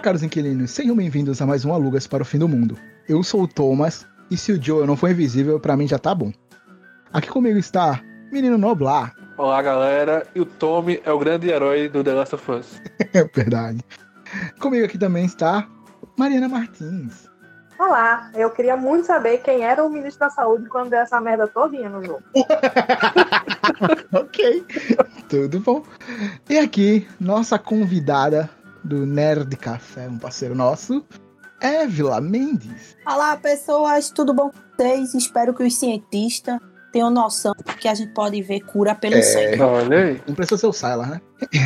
caros inquilinos, sejam bem-vindos a mais um Alugas para o Fim do Mundo. Eu sou o Thomas, e se o Joe não for invisível, pra mim já tá bom. Aqui comigo está Menino Noblar. Olá, galera. E o Tommy é o grande herói do The Last of Us. É verdade. Comigo aqui também está Mariana Martins. Olá, eu queria muito saber quem era o ministro da saúde quando deu essa merda todinha no jogo. ok, tudo bom. E aqui, nossa convidada do Nerd Café, um parceiro nosso, Évila Mendes. Olá, pessoas, tudo bom com vocês? Espero que os cientistas tenham noção que a gente pode ver cura pelo É. sangue. Olha aí. Não precisa ser o Sylar, né?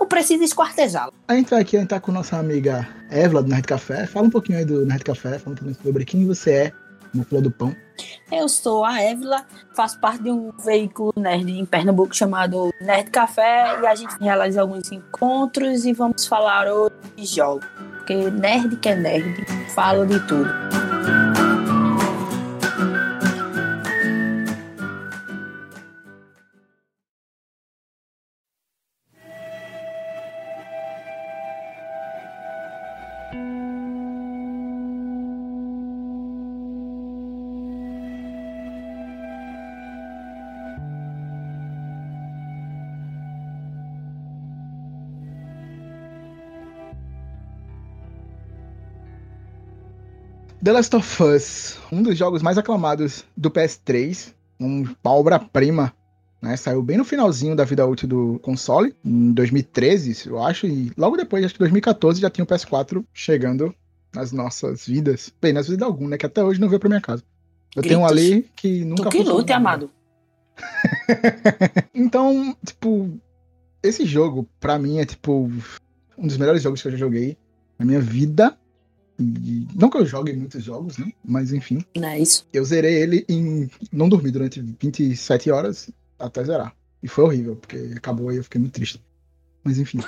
Não precisa esquartejá-lo. A gente vai aqui, a gente tá com nossa amiga Évila do Nerd Café. Fala um pouquinho aí do Nerd Café, fala um pouquinho sobre quem você é Flor do Pão. Eu sou a Évila, faço parte de um veículo nerd em Pernambuco chamado Nerd Café e a gente realiza alguns encontros e vamos falar hoje de jogos. Porque nerd que é nerd, fala de tudo. The Last of Us, um dos jogos mais aclamados do PS3, um- obra-prima, né? Saiu bem no finalzinho da vida útil do console, em 2013, eu acho, e logo depois, acho que 2014, já tinha o PS4 chegando nas nossas vidas. Bem, nas vidas de algum, né? Que até hoje não veio pra minha casa. Eu tenho um Gritos. ali que nunca Tu que lute, amado. Então, tipo, esse jogo, pra mim, é tipo um dos melhores jogos que eu já joguei na minha vida. E não que eu jogue muitos jogos, né? Mas enfim, Não é isso? eu zerei ele em. Não dormi durante 27 horas até zerar. E foi horrível, porque acabou e eu fiquei muito triste. Mas enfim.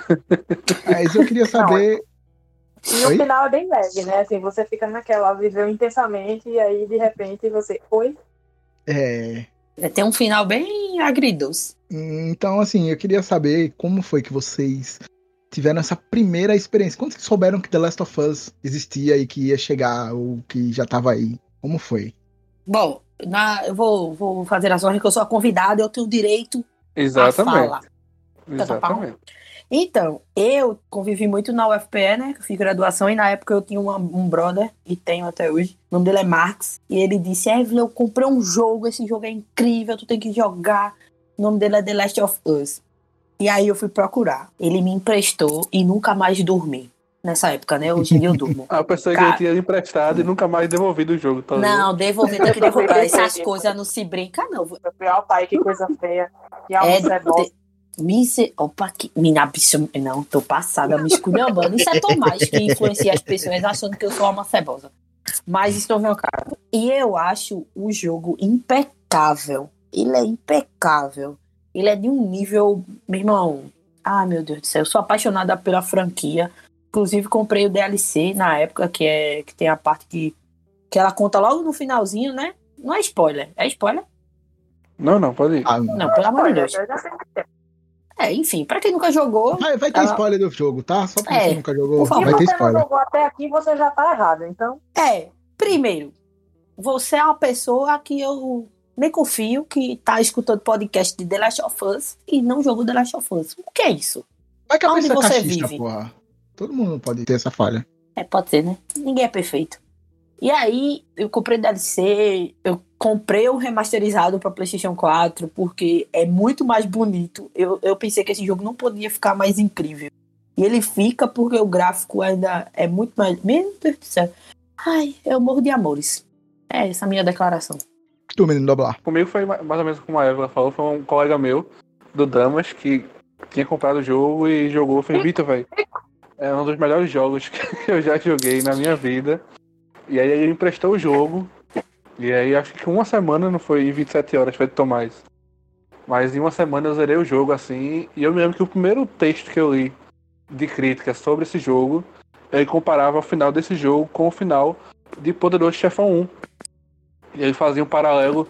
Mas eu queria saber. E o Oi? final é bem leve, né? Assim, você fica naquela, viveu intensamente e aí de repente você. Oi? É. É, Tem um final bem agridoce. Então, assim, eu queria saber como foi que vocês tiveram essa primeira experiência. Quando vocês souberam que The Last of Us existia e que ia chegar, ou que já tava aí? Como foi? Bom, na- eu vou, vou fazer as honras que eu sou a convidada, eu tenho direito a Exatamente. falar. Exatamente. Então, eu convivi muito na UFPE, né? Que eu fiz graduação e na época eu tinha uma- um brother, e tenho até hoje. O nome dele é Marx. E ele disse: Evelyn, eu comprei um jogo, esse jogo é incrível, tu tem que jogar. O nome dele é The Last of Us. E aí eu fui procurar. Ele me emprestou e nunca mais dormi. Nessa época, né? Hoje em dia eu durmo. Ah, eu pensei que ele tinha emprestado e nunca mais devolvido o jogo. Tá? Não, devolver, tem que devolver. Essas coisas não se brinca, não. Meu pior pai, que coisa feia. Que É, se... Opa, que... Mina, bicho, não, tô passada, me esculhambando. Isso é Tomás que influencia as pessoas achando que eu sou uma cebosa. Mas estou meu caso. E eu acho o jogo impecável. Ele é impecável. Ele é de um nível, meu irmão. Ai, meu Deus do céu, eu sou apaixonada pela franquia. Inclusive, comprei o DLC na época, que é que tem a parte que, que ela conta logo no finalzinho, né? Não é spoiler. É spoiler? Não, não, pode ir. Ah, Não, pelo amor de Deus. tem. É, enfim, pra quem nunca jogou, vai, vai ter Ela- spoiler do jogo, tá? Só pra É, você nunca jogou, por favor. Vai ter você não spoiler. jogou até aqui, você já tá errado. Então, É, primeiro, você é uma pessoa que eu nem confio que tá escutando podcast de The Last of Us e não jogou The Last of Us. O que é isso? Vai que a Onde é você cachista, vive? porra. Todo mundo pode ter essa falha. É, pode ser, né? Ninguém é perfeito. E aí, eu comprei DLC, eu comprei o remasterizado pra PlayStation 4, porque é muito mais bonito. Eu, eu pensei que esse jogo não podia ficar mais incrível. E ele fica porque o gráfico ainda é muito mais. Meu Deus do céu. Ai, eu morro de amores. É essa a minha declaração. Tu, menino doblar. Comigo foi ma- mais ou menos como a Eva falou, foi um colega meu do Damas que tinha comprado o jogo e jogou. Falei, Vitor, velho, é um dos melhores jogos que eu já joguei na minha vida. E aí ele emprestou o jogo. E aí acho que uma semana, não foi em 27 horas, foi de Tomás. Mas em uma semana eu zerei o jogo assim. E eu me lembro que o primeiro texto que eu li de crítica sobre esse jogo, ele comparava o final desse jogo com o final de Poderoso Chefão 1. E ele fazia um paralelo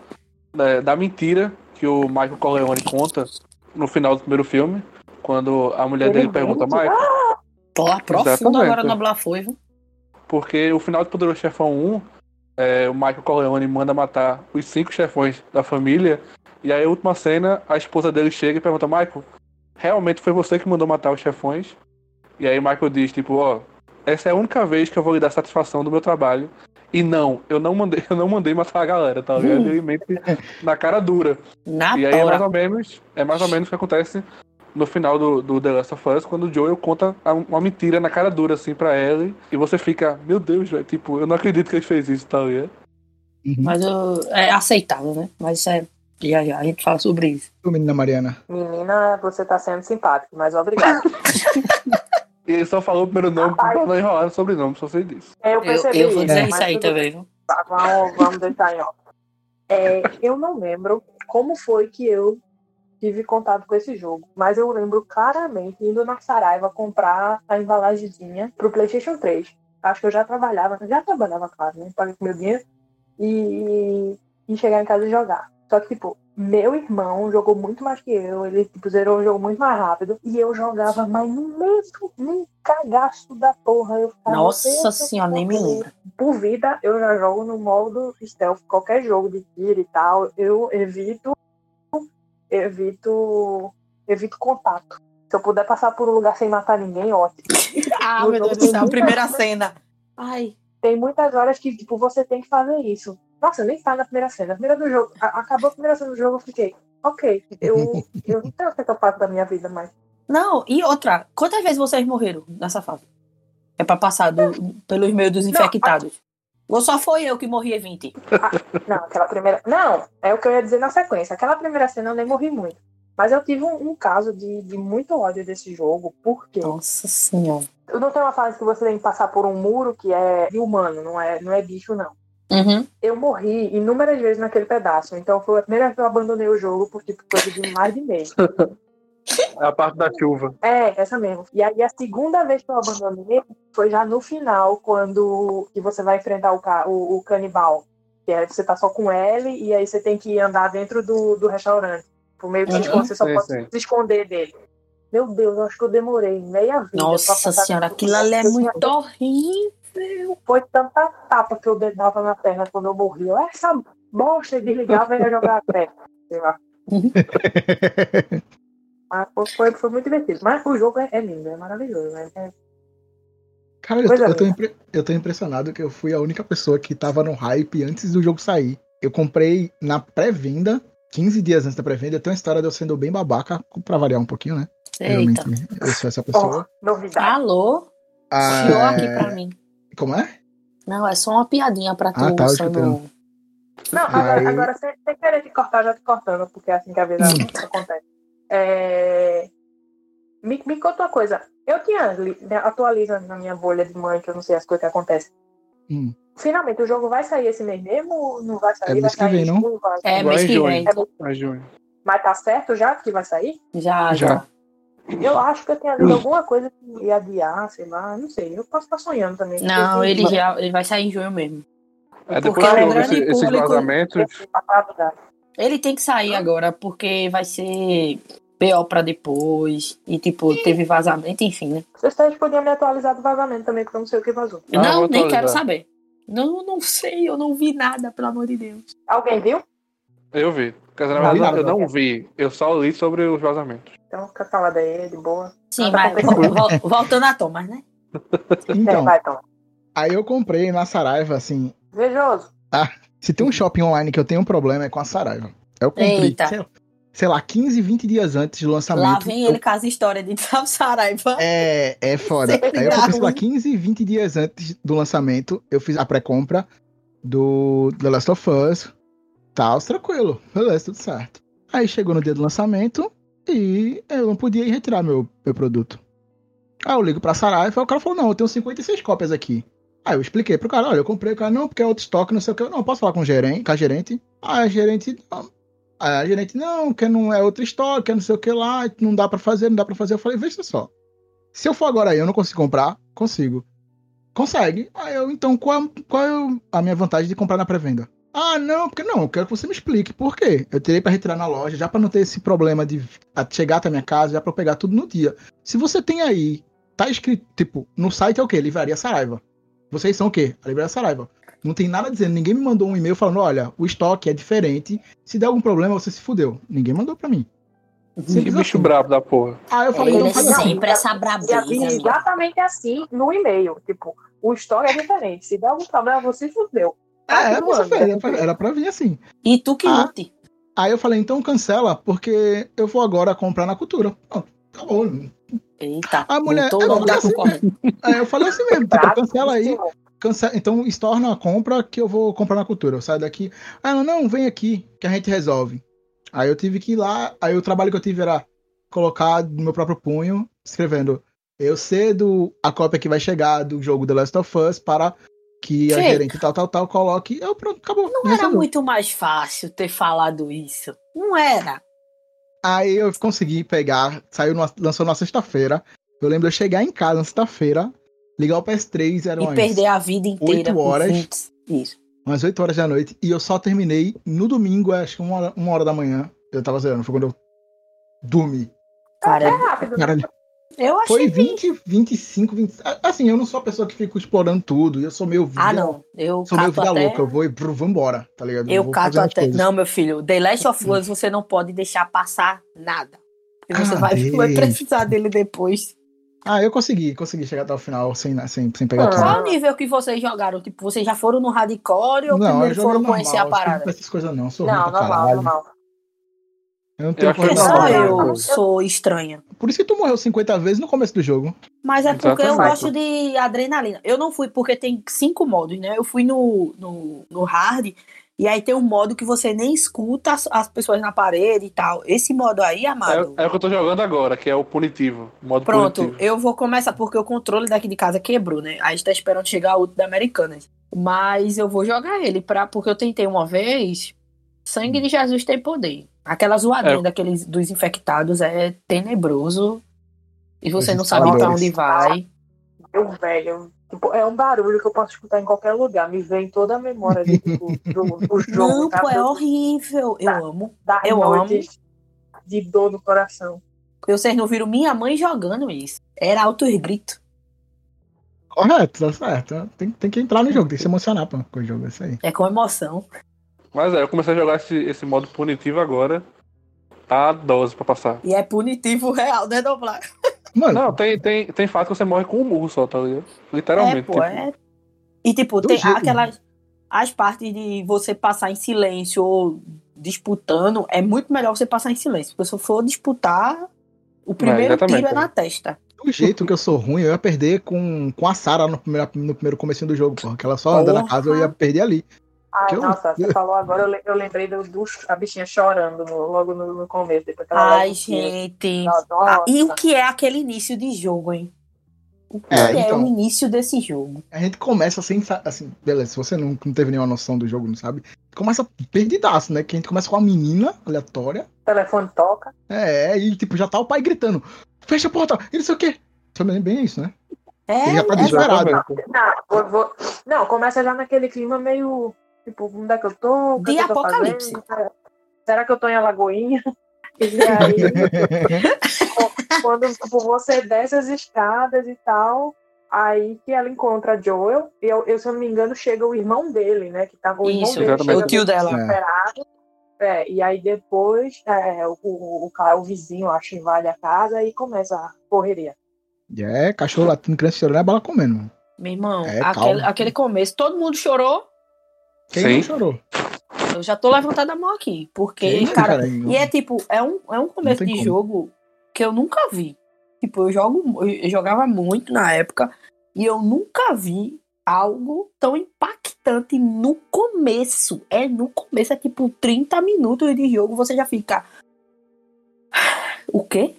né, da mentira que o Michael Corleone conta no final do primeiro filme, Quando a mulher Ele dele pergunta, mente? Michael, Tô profundo Exatamente. agora no Blafoi, viu? porque o final do Poderoso Chefão 1, é, o Michael Corleone manda matar os cinco chefões da família, e aí a última cena, a esposa dele chega e pergunta, Michael, realmente foi você que mandou matar os chefões? E aí o Michael diz, tipo, ó, essa é a única vez que eu vou lhe dar satisfação do meu trabalho. E não, eu não mandei, eu não mandei matar a galera, tá ligado? Ele mente na cara dura. Na E aí é mais ou menos, é mais ou menos o que acontece no final do, do The Last of Us, quando o Joel conta uma mentira na cara dura, assim, pra Ellie, e você fica, meu Deus, velho, tipo, eu não acredito que ele fez isso, tá ligado? Mas eu- é aceitável, né? Mas isso é. Já já a gente fala sobre isso. Menina Mariana. Menina, você tá sendo simpático, mas obrigado. E ele só falou o primeiro nome pra não enrolar no sobrenome, só sei disso. Eu Eu, percebi eu vou dizer mas isso aí também, viu? Tá, vamos, vamos deixar em off. É, eu não lembro como foi que eu tive contato com esse jogo, mas eu lembro claramente indo na Saraiva comprar a embalagemzinha pro PlayStation 3. Acho que eu já trabalhava, já trabalhava, claro, né? Paguei com meu dinheiro e, e chegar em casa e jogar. Só que, tipo, meu irmão jogou muito mais que eu, ele tipo, zerou o jogo muito mais rápido e eu jogava, mas no mesmo nem cagaço da porra. Eu ficava, Nossa "Deixa eu senhora, nem me correr." lembro. por vida, eu já jogo no modo stealth. Qualquer jogo de tiro e tal, eu evito. Evito. Evito contato. Se eu puder passar por um lugar sem matar ninguém, ótimo. Ah, No meu Deus do céu, primeira cena. Ai. Tem muitas horas que, tipo, você tem que fazer isso. Nossa, nem tá na primeira cena. A primeira do jogo. a- acabou a primeira cena do jogo, eu fiquei. Ok, eu, eu não sei o que eu faço da minha vida mais. Não, e outra, quantas vezes vocês morreram nessa fase? É pra passar do, pelos meios dos infectados. Ou só foi eu que morri 20? Não, aquela primeira. Não, é o que eu ia dizer na sequência. Aquela primeira cena eu nem morri muito. Mas eu tive um, um caso de, de muito ódio desse jogo, porque Nossa senhora. eu não tenho uma fase que você tem que passar por um muro que é de humano, não é, não é bicho, não. Uhum. Eu morri inúmeras vezes naquele pedaço, então foi a primeira vez que eu abandonei o jogo por tipo coisa de mais de mês. É a parte da chuva. É, essa mesmo. E aí a segunda vez que eu abandonei foi já no final, quando que você vai enfrentar o, ca- o, o canibal. Que é você tá só com ele e aí você tem que andar dentro do, do restaurante. Por meio que se Uhum. você só Sim, pode sim. se esconder dele. Meu Deus, eu acho que eu demorei meia vida. Nossa senhora, aquilo ali é muito horrível. Foi tanta tapa que eu dava na perna quando eu morri. Eu, essa bosta, e desligava e ia jogar a perna. Sei lá. Mas foi, foi, muito divertido. Mas o jogo é, é lindo, é maravilhoso. né? É- Cara, eu tô, Coisa eu, tô impre- eu tô impressionado que eu fui a única pessoa que tava no hype antes do jogo sair. Eu comprei na pré-venda, 15 dias antes da pré-venda. Tem uma história de eu sendo bem babaca, pra variar um pouquinho, né? Eita. Geralmente eu sou essa pessoa. Oh, novidade. Alô? Ah, Chiou aqui pra mim. Como é? Não, é só uma piadinha pra tu. Ah, tá, só no- Não, agora, Aí- agora sem, sem querer te cortar, já te cortando, porque é assim que a vida acontece. É... Me, me conta uma coisa. Eu tinha li- né, atualiza na minha bolha de mãe, que eu não sei as coisas que acontecem. Hum. Finalmente, o jogo vai sair esse mês mesmo ou não vai sair? É mês vai que sair vem, em não? vai- É, mês que vem. É. Mas tá certo já que vai sair? Já, Já. já. Eu acho que eu tinha lido alguma coisa que ia adiar, sei lá, não sei. Eu posso estar sonhando também. Não, porque- ele já ele vai sair em junho mesmo. É, Porque depois que é esse, esses vazamentos, Ele tem que sair agora, porque vai ser pior pra depois. E, tipo, teve vazamento, enfim, né? Vocês podiam me atualizar do vazamento também, porque eu não sei o que vazou. Ah, não, nem atualizar. quero saber. Não, não sei, eu não vi nada, pelo amor de Deus. Alguém viu? eu vi. Quer dizer, na Não vi verdade, eu não vi. Eu só li sobre os vazamentos. Então fica calada aí, de boa. Sim, Nada mas voltando a Thomas, né? É, Então, vai, então. aí eu comprei na Saraiva, assim. Vejoso. Se tem um shopping online que eu tenho um problema é com a Saraiva. Eu comprei, Eita. sei, sei lá, 15, 20 dias antes do lançamento. Lá vem eu- ele com as histórias de Saraiva. É, é foda. Sempre Aí eu dá comprei, sei lá, ruim. 15, 20 dias antes do lançamento, eu fiz a pré-compra do The Last of Us. Tal, tranquilo. Beleza, tudo certo. Aí chegou no dia do lançamento e eu não podia ir retirar meu, meu produto. Aí eu ligo pra Saraiva o cara falou, não, eu tenho 56 cópias aqui. Aí eu expliquei pro cara, olha, eu comprei o cara, não, porque é outro estoque, não sei o que. Eu, Não, posso falar com o gerente, com a gerente? Aí a gerente, não. Aí a gerente, não, que não é outro estoque, é não sei o que lá, não dá pra fazer, não dá pra fazer. Eu falei, veja só. Se eu for agora aí, eu não consigo comprar? Consigo. Consegue. Aí eu, então, qual, qual é a minha vantagem de comprar na pré-venda? Ah, não, porque não, eu quero que você me explique por quê. Eu tirei pra retirar na loja, já pra não ter esse problema de chegar até a minha casa, já pra eu pegar tudo no dia. Se você tem aí, tá escrito, tipo, no site é o quê? Livraria Saraiva. Vocês são o quê? A Livraria Saraiva. Não tem nada dizendo, ninguém me mandou um e-mail falando, olha, o estoque é diferente, se der algum problema você se fudeu. Ninguém mandou pra mim. Que Simples bicho assim. brabo da porra. Aí eu falei, então é faz assim. sempre essa E brabeza. amigo. exatamente assim no e-mail. Tipo, o story é diferente. Se der algum problema, você fudeu. É, Tá você zoando, fez, né? era pra, era pra vir assim. E tu que Ah. lute. Aí eu falei, então cancela, porque eu vou agora comprar na cultura. Pronto, acabou. Eita, A mulher- botou é assim. Aí eu falei assim mesmo, tipo, cancela aí, senhor. cancela, então estorna a compra que eu vou comprar na cultura. Eu saio daqui. Ah, ela, não, vem aqui, que a gente resolve. Aí eu tive que ir lá, aí o trabalho que eu tive era colocar no meu próprio punho, escrevendo, eu cedo a cópia que vai chegar do jogo The Last of Us para que a Sim. gerente tal, tal, tal coloque. Eu pronto, acabou. Não era resolveu. muito mais fácil ter falado isso. Não era. Aí eu consegui pegar, saiu, numa- lançou na sexta-feira. Eu lembro de eu chegar em casa na sexta-feira, ligar o PS3, eram E perder a vida inteira. oito com horas. 20. Isso. umas 8 horas da noite, e eu só terminei no domingo, acho que uma hora, uma hora da manhã. Eu tava zerando, foi quando eu dormi. Cara, É rápido. Caralho, eu achei. foi 20, 25, 20. Assim, eu não sou a pessoa que fica explorando tudo, eu sou meio vida. Ah, não. Eu Sou meio vida até. louca, eu vou e brr, vambora, tá ligado? Eu vou cato até. Não, meu filho, The Last of Us você não pode deixar passar nada. Você vai, Cadê? vai precisar dele depois. Ah, eu consegui, consegui chegar até o final sem, sem, sem pegar Ah. tudo. Qual o nível que vocês jogaram? Tipo, vocês já foram no hardcore ou Não, eu primeiro foram normal, conhecer a eu não parada? essas coisas não, eu sou Não, normal, normal. Eu não tenho Eu É que só eu sou estranha. Por isso que tu morreu 50 vezes no começo do jogo. Mas é porque eu Exatamente. gosto de adrenalina. Eu não fui, porque tem cinco modos, né? Eu fui no, no, no hard, e aí tem um modo que você nem escuta as, as pessoas na parede e tal. Esse modo aí, amado. É, é o que eu tô jogando agora, que é o punitivo. modo Pronto, punitivo. eu vou começar, porque o controle daqui de casa quebrou, né? A gente tá esperando chegar outro da Americanas. Mas eu vou jogar ele, pra, porque eu tentei uma vez. Sangue de Jesus tem poder. Aquela zoadinha É. daqueles dos infectados é tenebroso. E você Os não sabe pra instaladores. onde vai. Eu, velho, tipo, é um barulho que eu posso escutar em qualquer lugar. Me vem toda a memória de, tipo, do, do jogo. Não, pô, sabe? é horrível. Eu Tá. amo. Eu noites De dor no coração. Vocês não viram minha mãe jogando isso. Era alto grito. Correto, tá certo. Tem, tem que entrar no jogo, tem que se emocionar pô, com o jogo, é isso aí. É com emoção. Mas é, eu comecei a jogar esse, esse modo punitivo agora. Tá 12 pra passar. E é punitivo real, né, Doblar? Mano, Não, tem, tem, tem fato que você morre com um murro só, tá ligado? É, Literalmente. pô, tipo, é. E tipo, Do tem jeito, aquelas. As partes de você passar em silêncio ou disputando, é muito melhor você passar em silêncio. Porque se eu for disputar, o primeiro exatamente, tiro é é. na testa. do jeito que eu sou ruim, eu ia perder com, com a Sarah no primeiro, no primeiro comecinho do jogo, porra. Que ela só anda na casa, eu ia perder ali. Ai, Que eu- nossa, você falou agora, eu, le- eu lembrei do, do- a bichinha chorando no- logo no, no começo. Depois que ela leva Ai, gente. Nossa, Ah, e o que é aquele início de jogo, hein? O que É, é, então. o início desse jogo? A gente começa sem. sa- Assim, beleza, se você não, não teve nenhuma noção do jogo, não sabe? Começa perdidaço, né? Que a gente começa com uma menina aleatória. O telefone toca. É, e tipo, já tá o pai gritando: fecha a porta, e não sei o quê. Também bem isso, né? É, Ele já tá é desesperado. Não, vou- vou- não, começa já naquele clima meio. Tipo, onde é que eu tô? Que De é que eu tô apocalipse. fazendo? Será que eu tô em Alagoinha? E aí, quando tipo, você desce as escadas e tal, aí que ela encontra Joel, e eu, eu, se eu não me engano, chega o irmão dele, né? Que tava o irmão Isso, dele. o tio dela. desesperado. É, e aí depois é, o, o, o, o vizinho, acho, invade a casa e começa a correria. É, cachorro latindo, criança chorando, é bala comendo. mano. Meu irmão, É, aquele, aquele começo, todo mundo chorou. Quem Sim. não chorou? Eu já tô levantando a mão aqui. Porque, Quem, cara, cara? E é tipo, é um, é um começo de como. jogo que eu nunca vi. Tipo, eu, jogo, eu jogava muito na época e eu nunca vi algo tão impactante no começo. É no começo, é tipo 30 minutos de jogo, você já fica. O quê?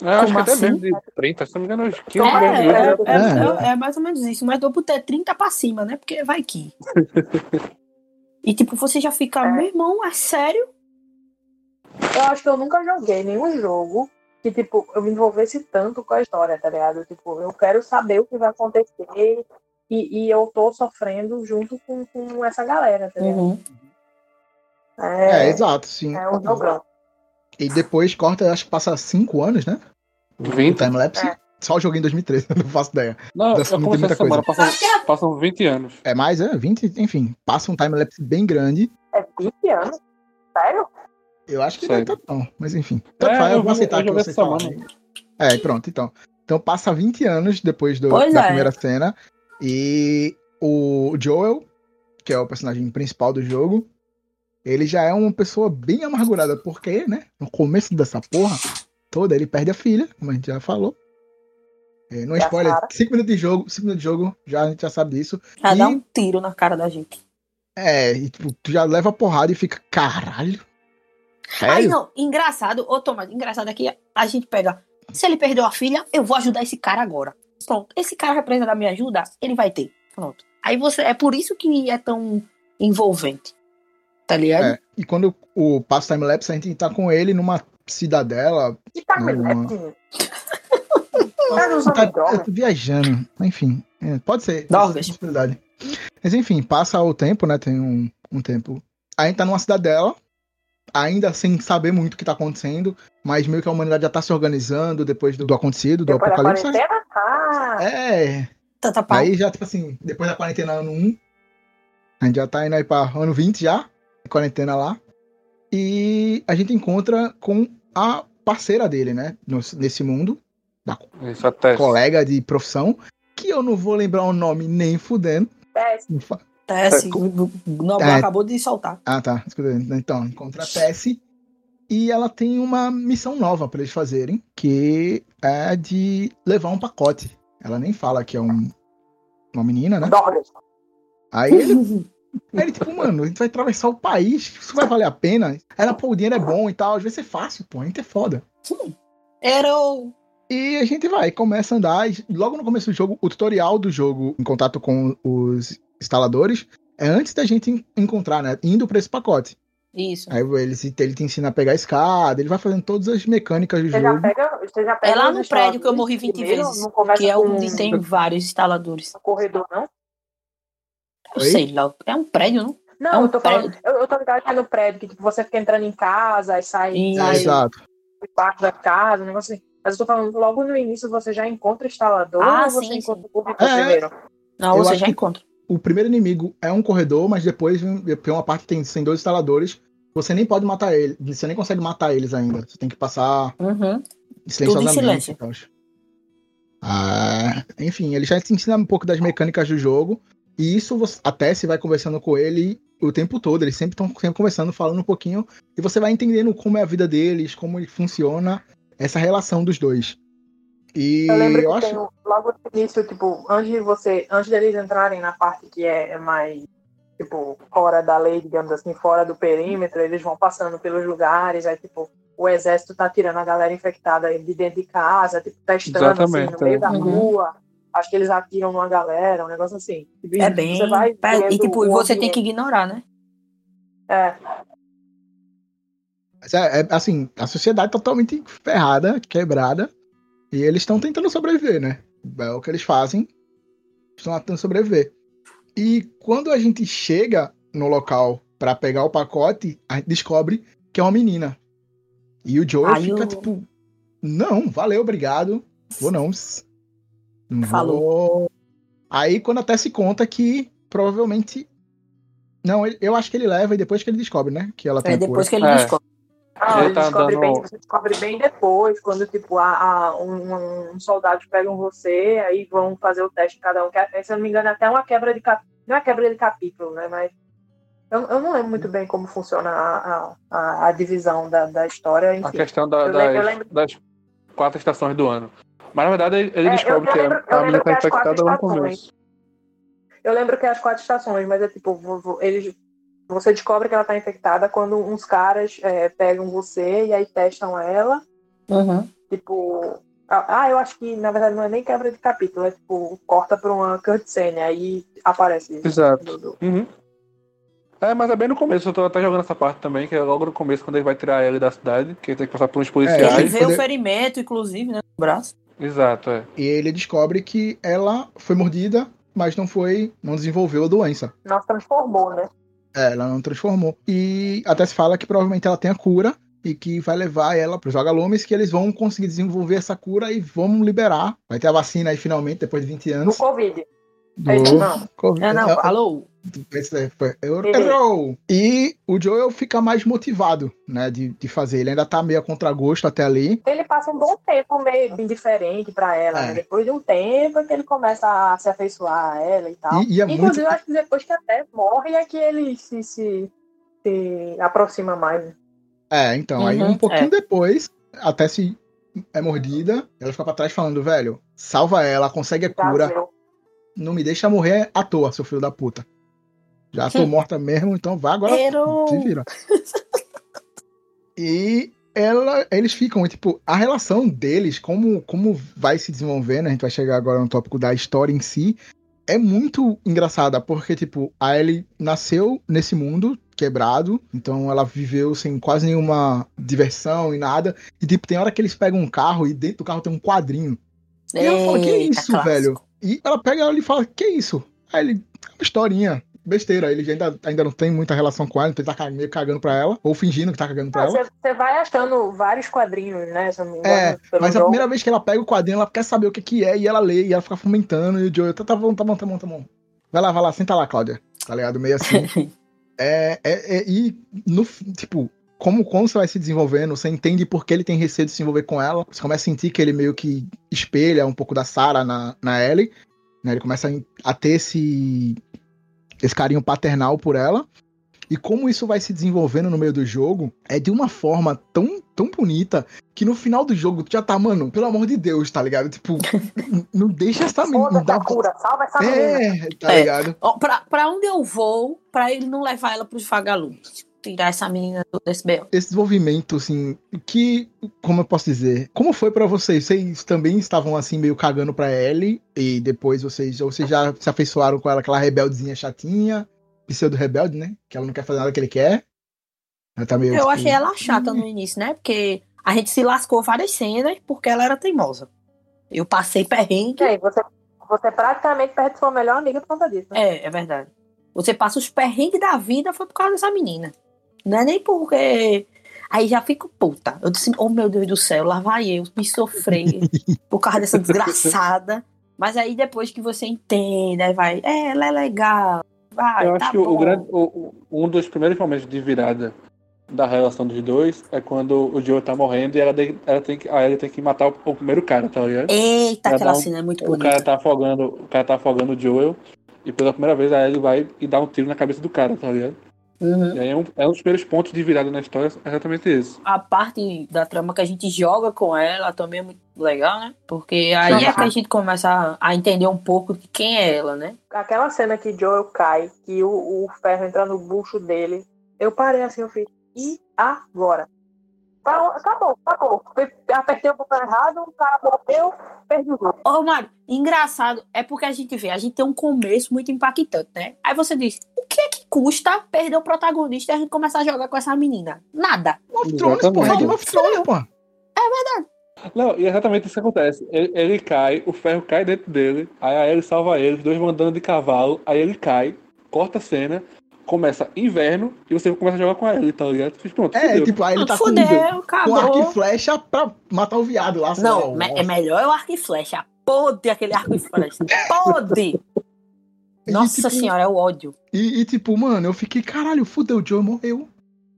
É, eu acho que até assim? mesmo de 30, se não me engano, uns 15 É, é, é, É. mais ou menos isso, mas eu botei 30 pra cima, né? Porque vai que. E tipo, você já fica, É. meu irmão, é sério? Eu acho que eu nunca joguei nenhum jogo que, tipo, eu me envolvesse tanto com a história, tá ligado? Tipo, eu quero saber o que vai acontecer. e, e eu tô sofrendo junto com, com essa galera, tá ligado? Uhum. É, É, exato, sim. é um jogão. E depois corta, acho que passa 5 anos, né? O 20. timelapse. É. Só o joguinho em 2013, eu não faço ideia. Não, Dá- eu não tem muita semana, coisa. passam, passam 20 anos. É mais, é, 20, enfim, passa um timelapse bem grande. É 20 anos? Sério? Eu acho que Sério. não é não, mas enfim. Tanto É, faz, eu eu vou aceitar que joguei você fala. semana. É, pronto, então. Então passa 20 anos depois do- Pois da é. primeira cena. E o Joel, que é o personagem principal do jogo, ele já é uma pessoa bem amargurada, porque, né, no começo dessa porra toda, ele perde a filha, como a gente já falou. É, não a spoiler, Sarah? 5 minutos de jogo, 5 minutos de jogo, já, a gente já sabe disso. Já E- dá um tiro na cara da gente. É, e tipo, tu já leva a porrada e fica, caralho. Aí não, engraçado, ô Thomas, engraçado aqui, a gente pega. Se ele perdeu a filha, eu vou ajudar esse cara agora. Pronto, esse cara precisar da minha ajuda, ele vai ter. Pronto. Aí você. É por isso que é tão envolvente. Tá ligado? É, e quando o passa timelapse, a gente tá com ele numa cidadela. Que tá timelapse? Tá usando Tá, droga. eu tô viajando. Enfim, é, pode ser. Drogas. Possibilidade. Mas enfim, passa o tempo, né? Tem um, um tempo. A gente tá numa cidadela, ainda sem saber muito o que tá acontecendo, mas meio que a humanidade já tá se organizando depois do, do acontecido, do Depois da apocalipse. quarentena? Ah, É, Tanta pau. Aí já, tipo assim, depois da quarentena ano 1, a gente já tá indo aí pra ano 20 já, quarentena lá. E a gente encontra com a parceira dele, né? nesse mundo, da Isso até. colega de profissão, que eu não vou lembrar o nome nem fudendo. Tess, o Nobel É. acabou de soltar. Ah, tá. escuta, Então, encontra a Tess. E ela tem uma missão nova pra eles fazerem, que é de levar um pacote. Ela nem fala que é um, uma menina, né? Aí ele Aí ele, tipo, mano, a gente vai atravessar o país, isso vai valer a pena. Ela, pô, o dinheiro é bom e tal, às vezes é fácil, pô, a gente é foda. Era o. E a gente vai, começa a andar, e logo no começo do jogo, o tutorial do jogo, em contato com os instaladores, é antes da gente en- encontrar, né, indo pra esse pacote. Isso. Aí ele, ele te ensina a pegar a escada, ele vai fazendo todas as mecânicas do Você já jogo. pega, você já pega É lá no prédio que eu morri 20 primeiro, vezes. Que é com onde tem vários instaladores. corredor, não? Eu Oi? sei lá. É um prédio, não? Não, É um eu tô falando. prédio. Eu, eu tô ligado que é no prédio, que tipo, você fica entrando em casa, aí sai. É, sai exato. parte da casa, um negócio assim. Mas eu tô falando, logo no início você já encontra o instalador Ah, ou você sim, encontra sim. o corredor É. primeiro? Não, Eu você já encontra. O primeiro inimigo é um corredor, mas depois tem uma parte que tem, tem dois instaladores. Você nem pode matar ele, você nem consegue matar eles ainda. Você tem que passar Uhum. silenciosamente. silêncio. e tal. Ah, enfim, ele já te ensina um pouco das mecânicas do jogo. E isso você, até se vai conversando com ele o tempo todo. Eles sempre estão sempre conversando, falando um pouquinho. E você vai entendendo como é a vida deles, como funciona essa relação dos dois. E Eu lembro eu que acho. tem logo no início, tipo, antes de você, antes deles entrarem na parte que é, é mais, tipo, fora da lei, digamos assim, fora do perímetro, eles vão passando pelos lugares, aí, tipo, o exército tá tirando a galera infectada de dentro de casa, tipo, testando, assim, no meio é. da Uhum. Acho que eles atiram numa galera, um negócio assim. E É bem. Você vai pe- E tipo, você tem que ignorar, né? É, É, é, assim, a sociedade totalmente ferrada, quebrada, e eles estão tentando sobreviver, né? É o que eles fazem, estão tentando sobreviver. E quando a gente chega no local pra pegar o pacote, a gente descobre que é uma menina. E o Joel Aí fica o- tipo, não, valeu, obrigado, vou não. Não Falou. vou. Aí quando até se conta que provavelmente. Não, eu acho que ele leva e depois que ele descobre, né? Que ela tem É a cura. depois que ele É. descobre. Ah, Ele tá descobre dando- bem, você descobre bem depois, quando tipo, a, a- um, um soldados pegam você, aí vão fazer o teste cada um. que é- Se eu não me engano, é até uma quebra de capítulo. Não é quebra de capítulo, né? Mas eu, eu não lembro muito bem como funciona a, a, a divisão da, da história. A Enfim. questão da- eu das, lembro- das quatro estações do ano. Mas na verdade ele, ele É, descobre que a- lembro- a menina tá quatro infectada lá no começo. Eu lembro que é as quatro estações, mas é tipo, eles, você descobre que ela tá infectada quando uns caras é, pegam você e aí testam ela. Uhum. Tipo. Ah, eu acho que na verdade não é nem quebra de capítulo, é tipo, corta pra uma cutscene, aí aparece. Exato. Uhum. É, mas é bem no começo, eu tô até jogando essa parte também, que é logo no começo, quando ele vai tirar ele da cidade, que ele tem que passar pelos É, policiais. Ele Aí vê quando- o ferimento, inclusive, né? No braço. Exato, é. E ele descobre que ela foi mordida, mas não foi, não desenvolveu a doença. Não se transformou, né? É, ela não transformou. E até se fala que provavelmente ela tem a cura e que vai levar ela para os vagalumes, que eles vão conseguir desenvolver essa cura e vão liberar. Vai ter a vacina aí finalmente, depois de 20 Do anos. Covid. Do... É não. Covid. É, não, É, alô? Esse foi- Euro- Errou! E o Joel fica mais motivado, né, de, de fazer. Ele ainda tá meio a contragosto até ali. Ele passa um bom tempo meio indiferente pra ela, É. né? Depois de um tempo é que ele começa a se afeiçoar a ela e tal. E, e é muito. Inclusive, eu acho que depois que até morre é que ele se, se, se aproxima mais. né? É, então, aí Uhum, um pouquinho é. depois, até se é mordida, ela fica pra trás falando, velho, salva ela, consegue a Já cura, não me deixa morrer à toa, seu filho da puta. Já tô morta mesmo, então vá agora, se vira. E ela, eles ficam, tipo, a relação deles, como, como vai se desenvolvendo, a gente vai chegar agora no tópico da história em si, é muito engraçada, porque, tipo, a Ellie nasceu nesse mundo quebrado, então ela viveu sem quase nenhuma diversão e nada, e, tipo, tem hora que eles pegam um carro e dentro do carro tem um quadrinho. E ela fala, que Eita, isso, clássico. velho? E ela pega ela e fala, que isso? Aí ele, "É uma historinha, besteira, ele ainda, ainda não tem muita relação com ela, então ele tá meio cagando pra ela, ou fingindo que tá cagando pra Ah, ela. Você vai achando vários quadrinhos, né? Se eu não me engano, É, pelo Mas a jogo. primeira vez que ela pega o quadrinho, ela quer saber o que que é, e ela lê, e ela fica fomentando, e o Joe, tá, tá bom, tá bom, tá bom, tá bom. Vai lá, vai lá, senta lá, Cláudia. Tá ligado? Meio assim. é, é, é- e, no, tipo, como, como você vai se desenvolvendo, você entende por que ele tem receio de se envolver com ela. Você começa a sentir que ele meio que espelha um pouco da Sarah na, na Ellie. Né? Ele começa a, a ter esse, esse carinho paternal por ela. E como isso vai se desenvolvendo no meio do jogo, é de uma forma tão, tão bonita que no final do jogo tu já tá, mano, pelo amor de Deus, tá ligado? Tipo, não deixa essa menina. Dá- cura, salva essa menina. É, tá É. ligado? Ó, pra, pra onde eu vou, pra ele não levar ela pros vagalumes. Tirar essa menina do- desse B.O. esse desenvolvimento, assim, que, como eu posso dizer, como foi pra vocês? Vocês também estavam, assim, meio cagando pra Ellie, e depois vocês, ou vocês já se afeiçoaram com ela, aquela rebeldezinha chatinha, pseudo-rebelde, né? Que ela não quer fazer nada que ele quer. Ela tá meio, Eu tipo, achei ela chata no início, né? Porque a gente se lascou várias cenas porque ela era teimosa. Eu passei perrengue. E aí, você, você praticamente perde sua melhor amiga por conta disso, né? É, é verdade. Você passa os perrengues da vida foi por causa dessa menina. Não é nem porque. Aí já fico puta. Eu disse, oh meu Deus do céu, lá vai eu me sofrer por causa dessa desgraçada. Mas aí depois que você entende, aí vai, é, ela é legal. Vai, Eu tá acho que o bom. grande, o- o- um dos primeiros momentos de virada da relação dos dois é quando o Joe tá morrendo e ela, tem- ela tem que, a Ellie tem que matar o, o primeiro cara, tá ligado? Eita, Ela aquela um- cena é muito O bonita. cara tá afogando, o cara tá afogando o Joel e pela primeira vez a Ellie vai e dá um tiro na cabeça do cara, tá ligado? Uhum. E aí é um, é um dos primeiros pontos de virada na história, é exatamente esse. a parte da trama que a gente joga com ela também é muito legal, né? Porque aí é que a gente começa a, a entender um pouco de quem é ela, né? Aquela cena que Joel cai, que o, o ferro entra no bucho dele, eu parei assim, eu fiz, e agora? Tá- Acabou, acabou. Apertei o botão errado, o cara morreu, perdi o jogo. Ô, Mário, engraçado é porque a gente vê, a gente tem um começo muito impactante, né? Aí você diz, o que é que custa perder o protagonista e a gente começar a jogar com essa menina? Nada. Game of Thrones, pô, é. Game of Thrones, pô. Não, e é exatamente isso que acontece. Ele, ele cai, o ferro cai dentro dele, aí a Ellie salva ele, os dois vão andando de cavalo, aí ele cai, corta a cena, começa inverno e você começa a jogar com a Ellie, tá ligado? Fiz, Pronto, É, fudeu. tipo, aí ele tá com, fudeu, com arco e flecha pra matar o viado lá. Não, me- o- é melhor o arco e flecha. Pode aquele arco e flecha. Pode! E, Nossa tipo, senhora, é o ódio. E, e, tipo, mano, eu fiquei, caralho, fudeu, o Joe morreu.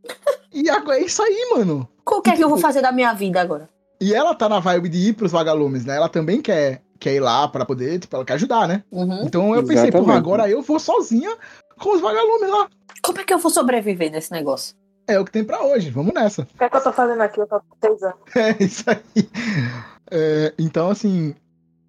e agora é isso aí, mano. O que é que eu vou fazer da minha vida agora? E ela tá na vibe de ir pros vagalumes, né? Ela também quer, quer ir lá pra poder, tipo, ela quer ajudar, né? Uhum. Então eu pensei, porra, agora eu vou sozinha com os vagalumes lá. Como é que eu vou sobreviver nesse negócio? É o que tem pra hoje, vamos nessa. O que é que eu tô fazendo aqui? Eu tô anos. É isso aí. É, então, assim,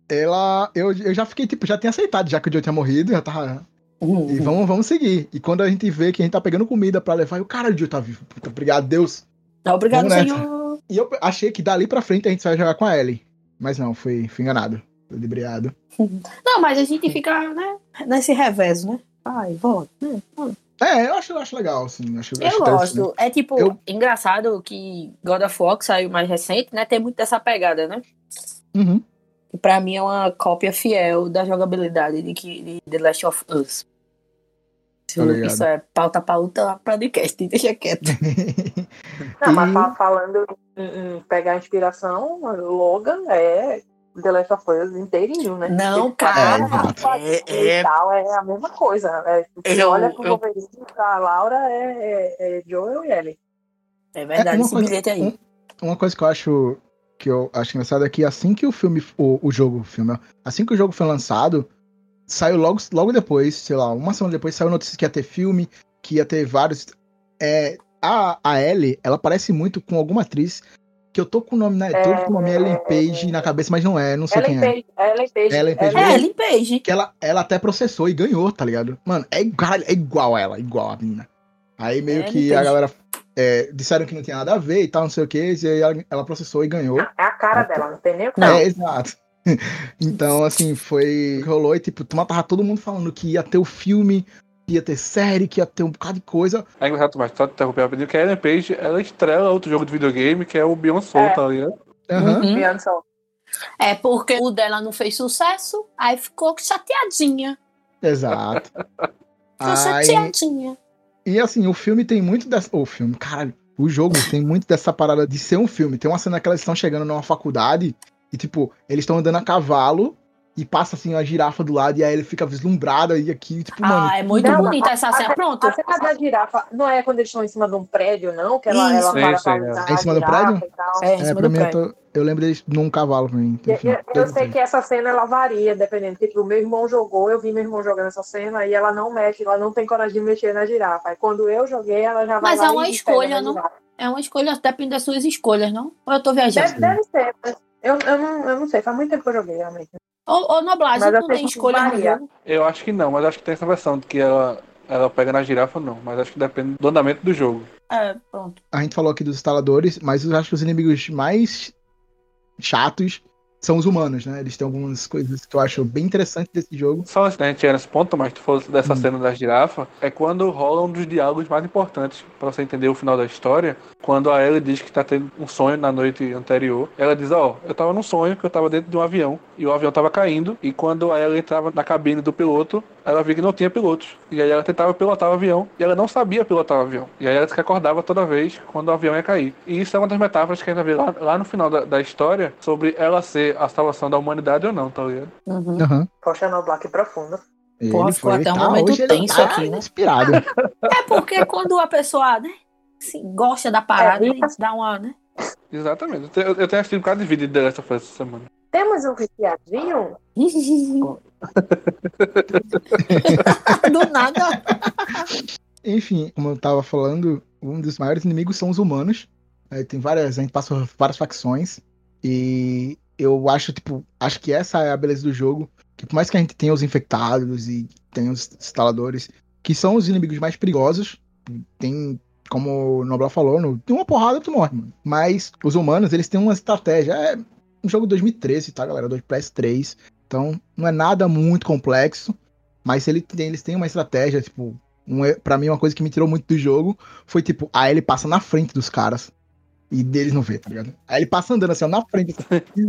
ela. Eu, eu já fiquei, tipo, já tinha aceitado, já que o Joe tinha morrido, já tava. Uhum. E vamos, vamos seguir. E quando a gente vê que a gente tá pegando comida pra levar, e o cara, o Joe tá vivo. Puta, obrigado, Deus. Obrigado, Vamos nessa. senhor. E eu achei que dali pra frente a gente vai jogar com a Ellie. Mas não, fui, fui enganado. Ludibriado. Não, mas a gente fica, né, nesse revés, né? Ai, volta. né? É, eu acho, eu acho legal, assim. Acho, acho Eu interessante. gosto. É tipo, Eu- engraçado que God of War, que saiu mais recente, né? Tem muito dessa pegada, né? Uhum. que pra mim é uma cópia fiel da jogabilidade de, que, de The Last of Us. Tá. Isso é pauta pra outra podcast, deixa quieto. Não, mas E- fa- falando em, em pegar inspiração, Logan é The Last of Us inteirinho, né? Não, cara, é- e é- tal, é a mesma coisa. É, você Eu- olha pro eu- Wolverine, a Laura é, é, é Joel e Ellie. É verdade, uma esse coisa- bilhete aí. um- Uma coisa que eu acho que eu acho engraçado é que assim que o filme, o, o jogo, o filme, assim que o jogo foi lançado, saiu logo, logo depois, sei lá, uma semana depois, saiu notícia que ia ter filme, que ia ter vários. É, a, a Ellie, ela parece muito com alguma atriz que eu tô com o nome, né? É, tô com o nome Ellen Page na cabeça, mas não é, não sei Ellen quem é. Page, Ellen Page. Ellen Page. É, Ellen Page. Que ela, ela até processou e ganhou, tá ligado? Mano, é igual, é igual ela, igual a menina. Aí meio É, que a galera é, disseram que não tinha nada a ver e tal, não sei o que, e aí ela, ela processou e ganhou. É a cara dela, não tem nem o que. É, exato. Então, assim, foi. Rolou e, tipo, tava todo mundo falando que ia ter o filme, ia ter série, que ia ter um bocado de coisa. É engraçado, mas só te interromper rapidinho, que a Ellen Page, ela estrela outro jogo de videogame, que é o Beyond Soul, É. tá ligado? Aham. Uhum. Beyond Soul. É porque o dela não fez sucesso, aí ficou chateadinha. Exato. Ficou Aí, chateadinha. e assim, o filme tem muito dessa. O filme, caralho. O jogo tem muito dessa parada de ser um filme. Tem uma cena que elas estão chegando numa faculdade e, tipo, eles estão andando a cavalo e passa assim uma girafa do lado e aí ele fica vislumbrada e aqui, tipo, mano. Ah, é muito Não, bonita a- essa a- cena. Pronto. A cena da girafa não é quando eles estão em cima de um prédio, não? Que ela, Isso. ela para é. É em cima a do prédio? e. É, em É, cima do mim, eu, prédio. tô- eu lembro deles num cavalo pra mim. E- enfim, Eu, eu todo sei que essa cena ela varia, dependendo. Porque tipo, meu irmão jogou, eu vi meu irmão jogando essa cena e ela não mexe, ela não tem coragem de mexer na girafa. Aí quando eu joguei, ela já vai Mas lá é uma e escolha, não? É uma escolha, depende das suas escolhas, não? Ou eu tô viajando? Deve, deve ser, mas eu, eu, não, eu não sei, faz muito tempo que eu joguei, realmente. Ou, ou Noblage, Mas eu não sei tem escolha no jogo. Eu acho que não, mas acho que tem essa versão de que ela, ela pega na girafa, não. Mas acho que depende do andamento do jogo. É, pronto. A gente falou aqui dos instaladores, mas eu acho que os inimigos mais chatos são os humanos, né? Eles têm algumas coisas que eu acho bem interessantes desse jogo. Só antes da gente chegar nesse ponto, mas tu falou dessa Hum. cena da girafa, é quando rola um dos diálogos mais importantes pra você entender o final da história. Quando a Ellie diz que tá tendo um sonho na noite anterior. Ela diz, ó, eu tava num sonho que eu tava dentro de um avião e o avião tava caindo. E quando a Ellie entrava na cabine do piloto, ela viu que não tinha pilotos. E aí ela tentava pilotar o avião e ela não sabia pilotar o avião. E aí ela que acordava toda vez quando o avião ia cair. E isso é uma das metáforas que a gente ver lá, lá no final da, da história sobre ela ser a salvação da humanidade ou não, tá ligado? Uhum. Poxa, no Black profundo. Ele Porra, ficou foi- até um tá, momento ele tenso tá aqui, né? Inspirado. É porque quando a pessoa, né, gosta da parada, É, ele dá uma, né? Exatamente. Eu tenho, eu tenho assistido um bocado de vídeo de The Last of Us essa semana. Temos um viciadinho? Do nada. Enfim, como eu tava falando, um dos maiores inimigos são os humanos. É, tem várias, a gente passa por várias facções. E eu acho, tipo, acho que essa é a beleza do jogo. Que por mais que a gente tenha os infectados e tenha os instaladores, que são os inimigos mais perigosos, tem, como o Nobel falou, no, tem uma porrada tu morre, mano. Mas os humanos, eles têm uma estratégia. É um jogo 2013, tá, galera? Do PS3. Então, não é nada muito complexo. Mas ele tem, eles têm uma estratégia, tipo, um, pra mim, uma coisa que me tirou muito do jogo foi, tipo, a ele passa na frente dos caras. E deles não vê, tá ligado? Aí ele passa andando assim, ó, na frente. Assim.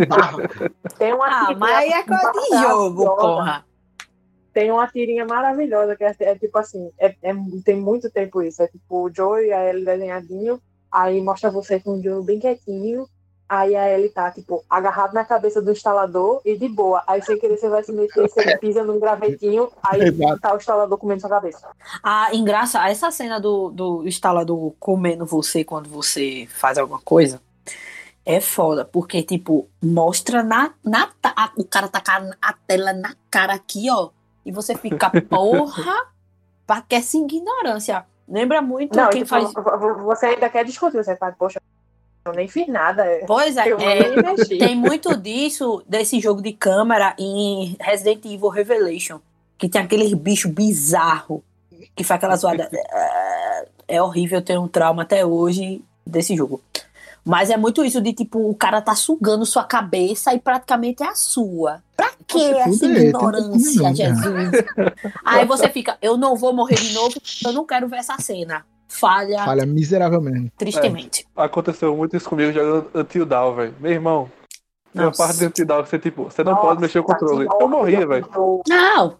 Tem uma Ah, tirinha mas aí é coisa de jogo, maravilhosa. porra. Tem uma tirinha maravilhosa que é, é tipo assim, é, é- tem muito tempo isso. É tipo o Joe e a Ellie desenhadinho, aí mostra você com o Joe bem quietinho, aí a Ellie tá, tipo, agarrado na cabeça do instalador e de boa. Aí sem querer você vai se meter, você pisa num gravetinho, aí Exato. tá o instalador comendo sua cabeça. Ah, engraçado, essa cena do, do instalador comendo você quando você faz alguma coisa é foda, porque, tipo, mostra na. na a- o cara tá com a tela na cara aqui, ó, e você fica, porra, pra que essa ignorância? Lembra muito Não, quem tipo, faz. vo- vo- você ainda quer discutir, você fala, poxa, eu nem fiz nada. Pois é, Eu é, tem muito disso, desse jogo de câmera em Resident Evil Revelation, que tem aqueles bichos bizarros, que faz aquela zoada. É- É horrível ter um trauma até hoje desse jogo. Mas é muito isso de tipo, o cara tá sugando sua cabeça e praticamente é a sua. Pra que Você essa ignorância, não, Jesus? Aí você fica, eu não vou morrer de novo, eu não quero ver essa cena. Falha, Falha miseravelmente. tristemente. Aconteceu muito isso comigo jogando Until Down, velho. Meu irmão, Tem uma Nossa. parte dentro de Down que você, tipo, você não Nossa, pode mexer o controle. que Eu morria, velho. Não,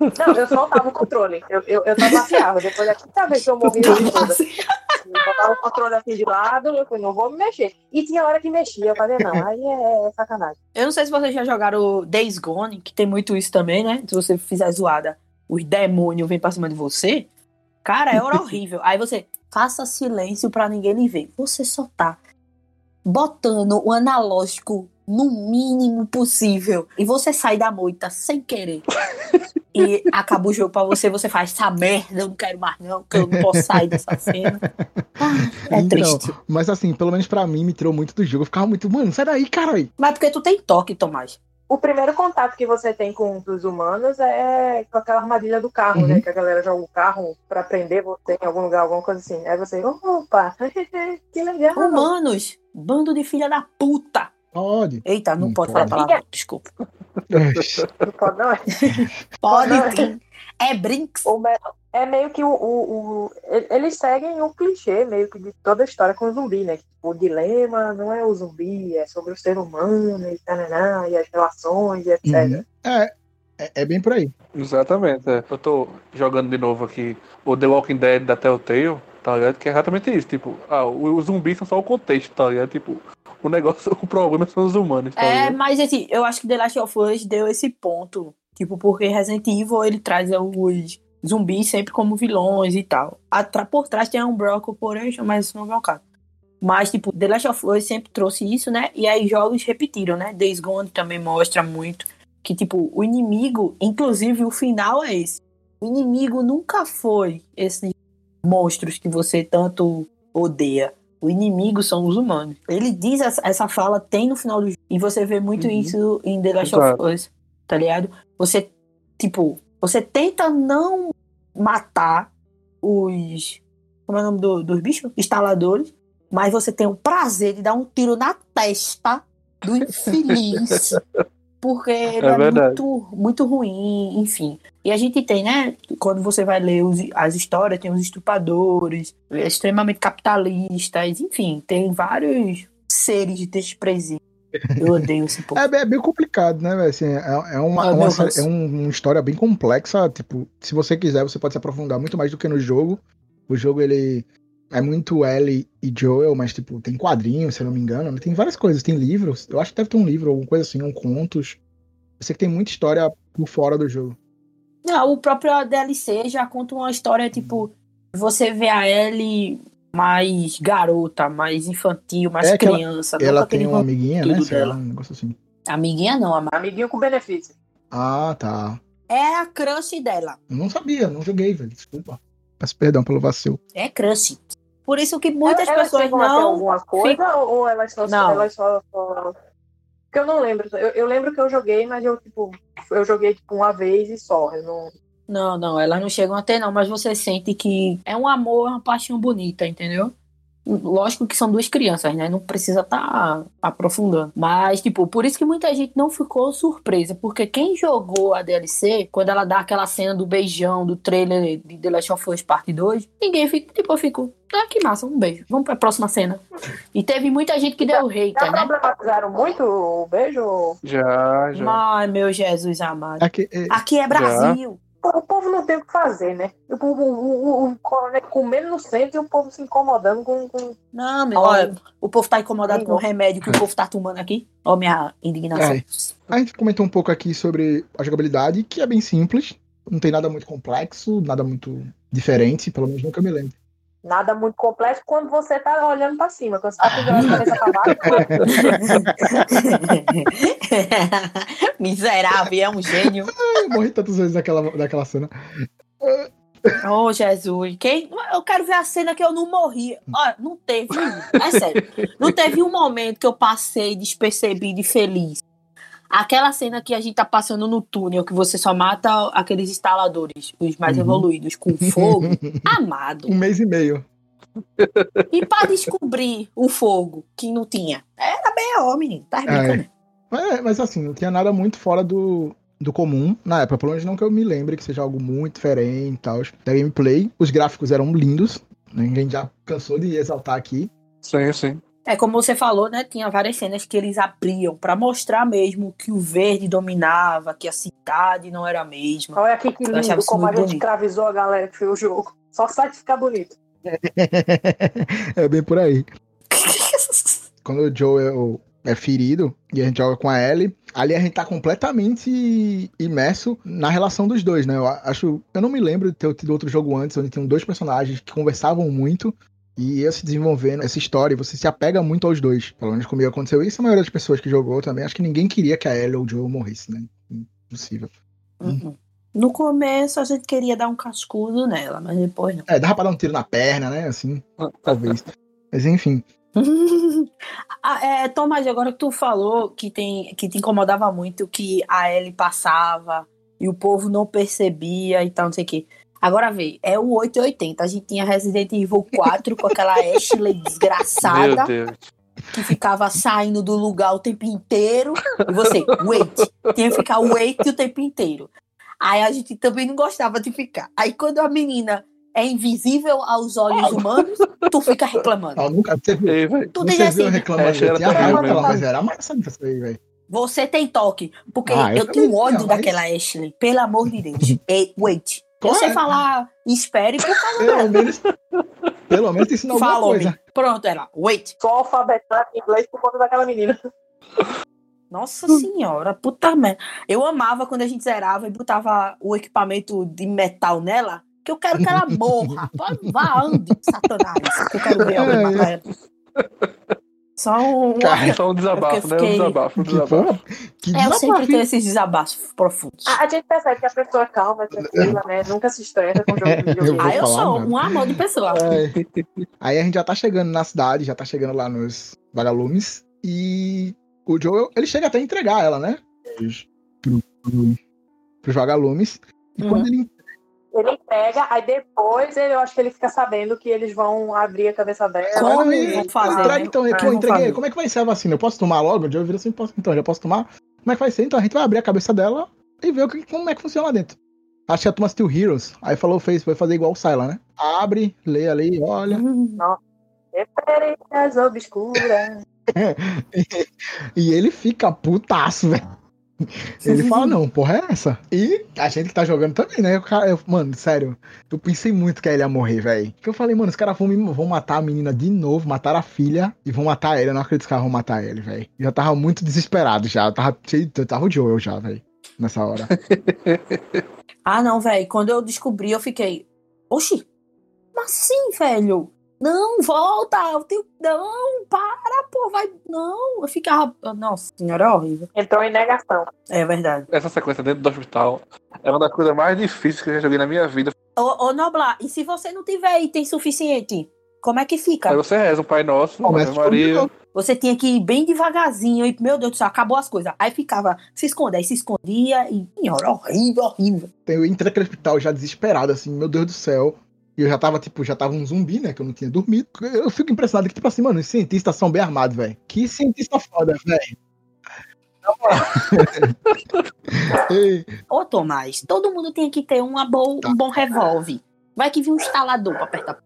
Não, eu soltava o controle. Eu, eu, eu trapaceava. Depois da quinta vez que eu morri, eu botava o controle assim de lado, eu falei, não vou me mexer. E tinha hora que mexia, eu falei, não, aí é sacanagem. Eu não sei se vocês já jogaram Days Gone, que tem muito isso também, né? Se você fizer zoada, os demônios vêm pra cima de você. Cara, é hora horrível. Aí você faça silêncio pra ninguém lhe ver. Você só tá botando o analógico no mínimo possível. E você sai da moita sem querer. E acaba o jogo pra você, você faz essa merda, eu não quero mais não, que eu não posso sair dessa cena. Ah, é Então, triste. Mas assim, pelo menos pra mim, me tirou muito do jogo. Eu ficava muito, mano, sai daí, caralho. Mas porque tu tem toque, Tomás. O primeiro contato que você tem com os humanos é com aquela armadilha do carro, Uhum. né? Que a galera joga o carro pra prender você em algum lugar, alguma coisa assim. Aí você, opa, que legal. Humanos, bando de filha da puta. Pode. Eita, não, Não pode pode. falar palavrão, desculpa. Não pode, não é? Pode Não, sim. É Brinks. O me- É meio que o, o, o- Eles seguem o clichê meio que de toda a história com o zumbi, né? Tipo, o dilema não é o zumbi, é sobre o ser humano e, tananá, e as relações e etc. Uhum. É, é, é bem por aí. Exatamente, é. Eu tô jogando de novo aqui o The Walking Dead da Telltale, tá ligado? Que é exatamente isso, tipo, ah, o- os zumbis são só o contexto, tá ligado? Tipo, o negócio, o problema são os humanos, tá É, mas assim, eu acho que The Last of Us deu esse ponto. Tipo, porque Resident Evil ele traz os zumbis sempre como vilões e tal. Atra- por trás tem a Umbrella Corporation, mas isso não é o caso. Mas, tipo, The Last of Us sempre trouxe isso, né? E aí jogos repetiram, né? Days Gone também mostra muito que, tipo, o inimigo, inclusive o final é esse. O inimigo nunca foi esses monstros que você tanto odeia. O inimigo são os humanos. Ele diz essa, essa fala, tem no final do jogo. E você vê muito Uhum. isso em The Last Exato. of Us, tá ligado? Você, tipo, você tenta não matar os. Como é o nome do- dos bichos? Instaladores. Mas você tem o prazer de dar um tiro na testa do infeliz. Porque ele É é, muito, muito ruim, enfim. E a gente tem, né? Quando você vai ler os- as histórias, tem os estupradores, extremamente capitalistas, enfim, tem vários seres desprezíveis. Eu odeio esse povo. É, bem- é bem complicado, né, velho? Assim, é, é uma, Ah, uma série- ranço. é um- uma história bem complexa. Tipo, se você quiser, você pode se aprofundar muito mais do que no jogo. O jogo, ele é muito Ellie e Joel, mas, tipo, tem quadrinhos, se eu não me engano. né? Tem várias coisas, tem livros. Eu acho que deve ter um livro, alguma coisa assim, um contos. Eu sei que tem muita história por fora do jogo. Não, o próprio DLC já conta uma história, tipo, você vê a Ellie mais garota, mais infantil, mais É ela- criança. Ela aquele tem uma amiguinha, né? dela. um negócio assim. Amiguinha não, a- Amiguinho com benefício. Ah, tá. é a crush dela. Eu não sabia, não joguei, velho. Desculpa. Peço perdão pelo vacilo. É crush. Por isso que muitas elas pessoas chegam a ter não. alguma coisa ou ou elas só, Não. elas só, só- Porque eu não lembro. Eu, eu lembro que eu joguei, mas eu, tipo, eu joguei tipo, uma vez e só. Eu não... Não, não, elas não chegam a ter, não, mas você sente que é um amor, uma paixão bonita, entendeu? Lógico que são duas crianças, né? Não precisa estar aprofundando. Mas, tipo, por isso que muita gente não ficou surpresa. Porque quem jogou a DLC, quando ela dá aquela cena do beijão do trailer de The Last of Us Parte 2, ninguém fica, tipo, eu fico, ah, que massa, um beijo. Vamos pra próxima cena. E teve muita gente que deu Já hater, né? problematizaram muito o beijo? Já, já. Ai, meu Jesus amado. Aqui, é, Aqui é Brasil. O povo não tem o que fazer, né? O, povo, o, o, o coronel comendo no centro e o povo se incomodando com. com... Não, meu, Olha, o povo tá incomodado nem com o remédio que o povo tá tomando aqui. Ó, minha indignação. É. A gente comentou um pouco aqui sobre a jogabilidade, que é bem simples. Não tem nada muito complexo, nada muito diferente, pelo menos nunca me lembro. Nada muito complexo quando você tá olhando pra cima. Quando você tá com a cabeça pra baixo. Miserável, é um gênio. Eu morri tantas vezes naquela, naquela cena. Oh, Jesus. Quem... Eu quero ver a cena que eu não morri. Olha, não teve. É sério. Não teve um momento que eu passei despercebido e feliz. Aquela cena que a gente tá passando no túnel, que você só mata aqueles instaladores, os mais Uhum. evoluídos, com fogo. Amado. Um mês e meio. E pra descobrir o fogo que não tinha. Era B.O., menino. Tá brincando. É, mas assim, não tinha nada muito fora do, do comum na época. Pelo menos não que eu me lembre que seja algo muito diferente e tal. Da gameplay, os gráficos eram lindos. Ninguém já cansou de exaltar aqui. Sim, sim. É como você falou, né? Tinha várias cenas que eles abriam pra mostrar mesmo que o verde dominava, que a cidade não era a mesma. Olha aqui que lindo como a gente bonito. escravizou a galera que fez o jogo. Só sai de ficar bonito. é bem por aí. Quando o Joe é, é ferido e a gente joga com a Ellie, ali a gente tá completamente imerso na relação dos dois, né? Eu acho. Eu não me lembro de ter tido outro jogo antes onde tinham dois personagens que conversavam muito e ia se desenvolvendo essa história. e Você se apega muito aos dois. Pelo menos comigo aconteceu isso. A maioria das pessoas que jogou também. Acho que ninguém queria que a Ellie ou o Joe morresse, né? Impossível. Uhum. No começo a gente queria dar um cascudo nela, mas depois não. É, dava pra dar um tiro na perna, né? Assim, talvez. Mas enfim. Ah, é, Tomás, agora que tu falou que, tem, que te incomodava muito que a Ellie passava e o povo não percebia e tal, não sei o quê. Agora vê, é o 880. A gente tinha Resident Evil 4 com aquela Ashley Meu desgraçada Deus. que ficava saindo do lugar o tempo inteiro. E você, wait. Tinha que ficar wait o tempo inteiro. Aí a gente também não gostava de ficar. Aí quando a menina é invisível aos olhos humanos, tu fica reclamando. Ó, nunca, você viu, Ei, velho. Tu você diz viu assim, reclamando. Essa era Eu tinha terrível raiva dela, mesmo. mas era massa isso aí, velho. Você tem toque. Porque Ah, eu eu, tenho ódio daquela Ashley. Pelo amor de Deus. Ei, wait. Eu Qual sei é? falar espere por causa Pelo dela. menos. Pelo menos te ensinou alguma Fala, coisa. Pronto, ela. Wait. Só alfabetado em inglês por conta daquela menina. Nossa senhora, puta merda. Eu amava quando a gente zerava e botava o equipamento de metal nela, que eu quero que ela morra. Vá, ande, satanás. Que eu quero ver alguém matar ela. Só um. Cara, Só um desabafo, Porque né? Um desabafo, um Que desabafo. Que É, eu sempre desabafo, tenho esses desabafos profundos. A, a gente percebe que a pessoa é calma, é tranquila, né? Nunca se estressa com o jogo de Eu videogame. Ah, eu sou um amor de pessoa. Ai. Aí a gente já tá chegando na cidade, já tá chegando lá nos vagalumes. E o Joe, ele chega até a entregar ela, né? Pros, pro, pro, pros vagalumes. E Uhum. quando ele Ele pega, aí depois ele, eu acho que ele fica sabendo que eles vão abrir a cabeça dela. Como vão fazer, então, Ah, pô, vão entreguei. fazer. Como é que vai ser a vacina? Eu posso tomar logo? O Joe vira assim, posso, então, já posso tomar? Como é que vai ser? Então a gente vai abrir a cabeça dela e ver o que, como é que funciona lá dentro. Acho que a turma Steel Heroes. Aí falou, fez, vai fazer igual o Syla, né? Abre, lê ali, olha. Hum, Referências obscuras. E ele fica putaço, velho. Ele fala, não, porra, é essa? E a gente que tá jogando também, né? Cara, eu- mano, sério, eu pensei muito que ele ia morrer, velho. Porque eu falei, mano, os caras vão, me- vão matar a menina de novo, matar a filha e vão matar ele. Eu não acredito que os caras vão matar ele, velho. Eu já tava muito desesperado já. Eu tava, eu tava o Joel já, velho. Nessa hora. Ah, não, velho. Quando eu descobri, eu fiquei. Oxi, mas sim, velho. Não, volta. Eu tenho... Não, para, pô, vai. Não, eu ficava. Nossa senhora, é horrível. Entrou em negação. É verdade. Essa sequência dentro do hospital é uma das coisas mais difíceis que eu já joguei na minha vida. Ô, ô Noblar, e se você não tiver item suficiente, como é que fica? Aí você reza um Pai Nosso, Começa Ave Maria. Você tinha que ir bem devagarzinho e, meu Deus do céu, acabou as coisas. Aí ficava, se esconde, aí se escondia e, senhora, horrível, horrível. Eu entrei naquele hospital já desesperado, assim, meu Deus do céu. E eu já tava, tipo, já tava um zumbi, né? Que eu não tinha dormido. Eu fico impressionado que, tipo assim, mano, os cientistas são bem armados, velho. Que cientista foda, velho. Ô, Tomás, todo mundo tinha que ter uma bo Tá. um bom revólver. Vai que vir um instalador pra apertar.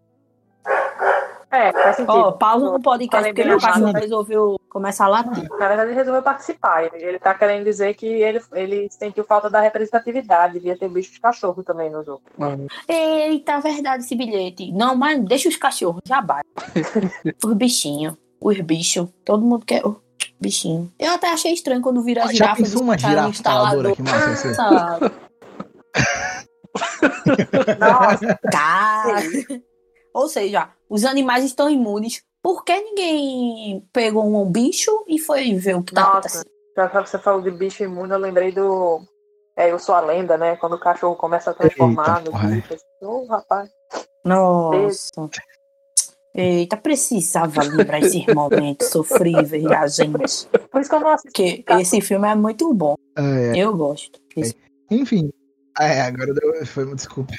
É, faz sentido. Ó, pausa no podcast porque meu cachorro resolveu começar a latir. Na verdade, ele resolveu participar. Ele, ele tá querendo dizer que ele, ele sentiu falta da representatividade. Devia ter bicho de cachorro também no jogo. Eita, verdade esse bilhete. Não, mas deixa os cachorros, já bate. os bichinhos, os bichos, todo mundo quer bichinho. Eu até achei estranho quando vira a já girafa. pensou uma um girafa instaladora aqui, massa, você? Sabe? Nossa, Cara. Ou seja, os animais estão imunes. Por que ninguém pegou um bicho e foi ver o que tá Nossa. acontecendo? já que você falou de bicho imune, eu lembrei do. É, eu sou a lenda, né? Quando o cachorro começa a transformar Eita, no bicho. Ô, rapaz. Nossa. Eita, precisava lembrar esses momentos sofríveis da gente. Por isso que eu não assisti. Porque esse filme é muito bom. É, Eu gosto. Esse- enfim. É, agora deu, foi uma desculpa.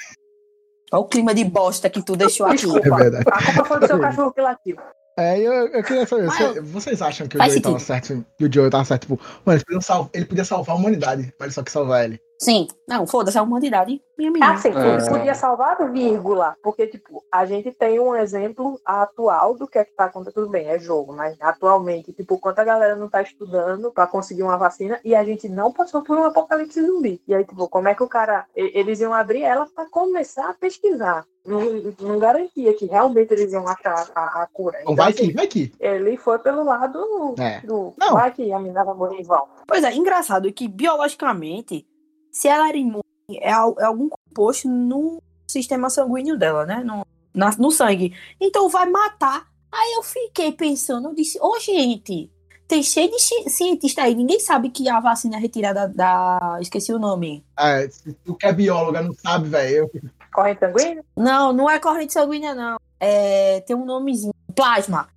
Olha o clima de bosta que tu deixou aqui. Desculpa. É verdade. A culpa foi do seu cachorro que latiu. É, eu, eu queria saber, Mas você- vocês acham que o Joey tava certo? Que o Joey tava certo, tipo, mano, ele podia, salvar, ele podia salvar a humanidade, mas ele só quis salvar ele. Sim. Não, foda-se a humanidade. Minha menina. Assim, É. podia salvar vírgula, porque, tipo, a gente tem um exemplo atual do que é que tá acontecendo. Tudo bem, é jogo, mas atualmente, tipo, quanta galera não tá estudando pra conseguir uma vacina e a gente não passou por um apocalipse zumbi. E aí, tipo, como é que o cara. Eles iam abrir ela pra começar a pesquisar. Não, não garantia que realmente eles iam achar a, a cura. Então Então, vai assim, que, vai que. ele foi pelo lado É. do. Não. Vai que a menina vai morrer em vão. Pois é, engraçado que biologicamente, se ela era imune, é, é algum composto no sistema sanguíneo dela, né? No, na- no sangue. Então vai matar. Aí eu fiquei pensando, eu disse, ô gente, tem cheio de ci- cientista aí, ninguém sabe que a vacina é retirada da. Esqueci o nome. Ah, se tu que é bióloga, não sabe, velho. eu- Corrente sanguínea? Não, não é corrente sanguínea, não. É, tem um nomezinho. Plasma.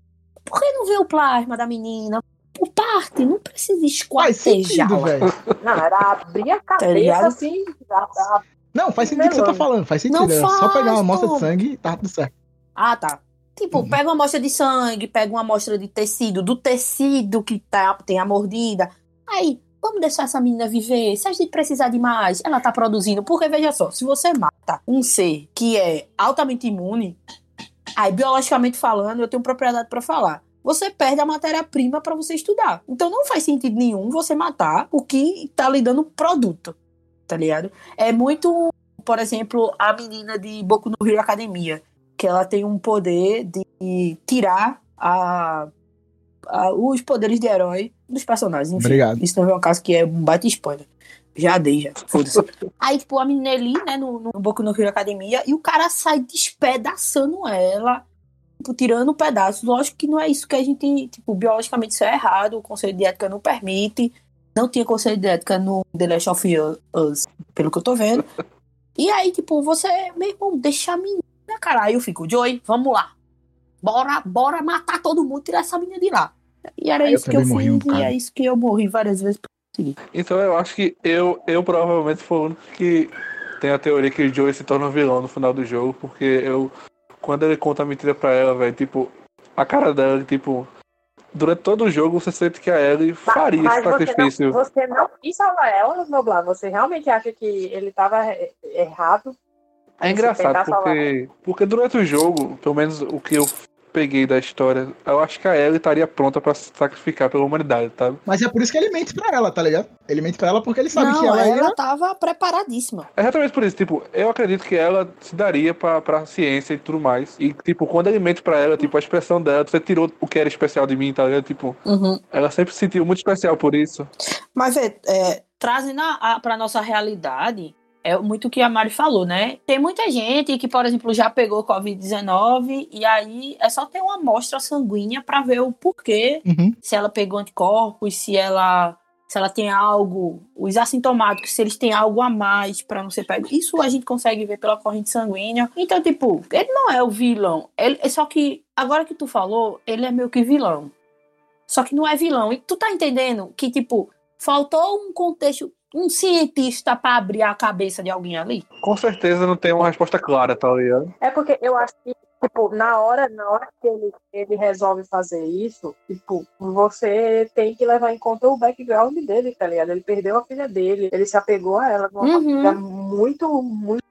Por que não vê o plasma da menina? Por parte, não precisa Faz sentido, esquartejá-la. Não, era abrir a cabeça ligado? assim. da- da- Não, faz sentido o que você tá falando, faz sentido. Não é só faz, pegar uma amostra de sangue e tá tudo certo. Ah, tá. Tipo, Uhum. pega uma amostra de sangue, pega uma amostra de tecido, do tecido que tá, tem a mordida. Aí, vamos deixar essa menina viver. Se a gente precisar de mais, ela tá produzindo. Porque, veja só, se você mata um ser que é altamente imune, aí, biologicamente falando, eu tenho propriedade pra falar. Você perde a matéria-prima pra você estudar. Então não faz sentido nenhum você matar o que tá lhe dando produto. Tá ligado? É muito, por exemplo, a menina de Boku no Hero Academia que ela tem um poder de tirar a, a- os poderes de herói dos personagens. Enfim, Obrigado. Isso não é um caso que é um baita spoiler. Já dei, já. Foda-se. Aí, tipo, a menina ali, né, no, no Boku no Hero Academia, e o cara sai despedaçando ela, tirando pedaços. Lógico que não é isso que a gente, tipo, biologicamente isso é errado, o conselho de ética não permite. Não tinha conselho de ética no The Last of Us, pelo que eu tô vendo. E aí, tipo, você, meu irmão, deixa a menina, cara. Aí eu fico, Joey, vamos lá. Bora, bora matar todo mundo, tirar essa menina de lá. E era eu isso que eu fiz, um e é isso que eu morri várias vezes. Então eu acho que eu, eu provavelmente fui o único que tem a teoria que o Joey se torna um vilão no final do jogo, porque eu. Quando ele conta a mentira pra ela, velho, tipo, a cara dela, tipo. Durante todo o jogo você sente que a Ellie faria esse Mas você sacrifício. não, você não quis salvar ela, Noblar. Você realmente acha que ele estava errado? É engraçado porque, porque durante o jogo, pelo menos o que eu peguei da história, eu acho que a Ellie estaria pronta pra se sacrificar pela humanidade, sabe? Mas é por isso que ele mente pra ela, tá ligado? Ele mente pra ela porque ele sabe não, que ela, ela tava preparadíssima. É exatamente por isso, tipo, eu acredito que ela se daria pra, pra ciência e tudo mais. E, tipo, quando ele mente pra ela, tipo, a expressão dela, você tirou o que era especial de mim, tá ligado? Tipo, Uhum. ela sempre se sentiu muito especial por isso. Mas é, é, trazendo a, a, pra nossa realidade, é muito o que a Mari falou, né? Tem muita gente que, por exemplo, já pegou Covid-19 e aí é só ter uma amostra sanguínea pra ver o porquê, Uhum. se ela pegou anticorpos, se ela se ela tem algo, os assintomáticos, se eles têm algo a mais pra não ser pego. Isso a gente consegue ver pela corrente sanguínea. Então, tipo, ele não é o vilão. Ele, é só que, agora que tu falou, ele é meio que vilão. Só que não é vilão. E tu tá entendendo que, tipo, faltou um contexto, um cientista pra abrir a cabeça de alguém ali? Com certeza não tem uma resposta clara, tá ligado? É porque eu acho que, tipo, na hora, na hora que ele, ele resolve fazer isso, tipo, você tem que levar em conta o background dele, tá ligado? Ele perdeu a filha dele, ele se apegou a ela de uma Uhum. muito, muito,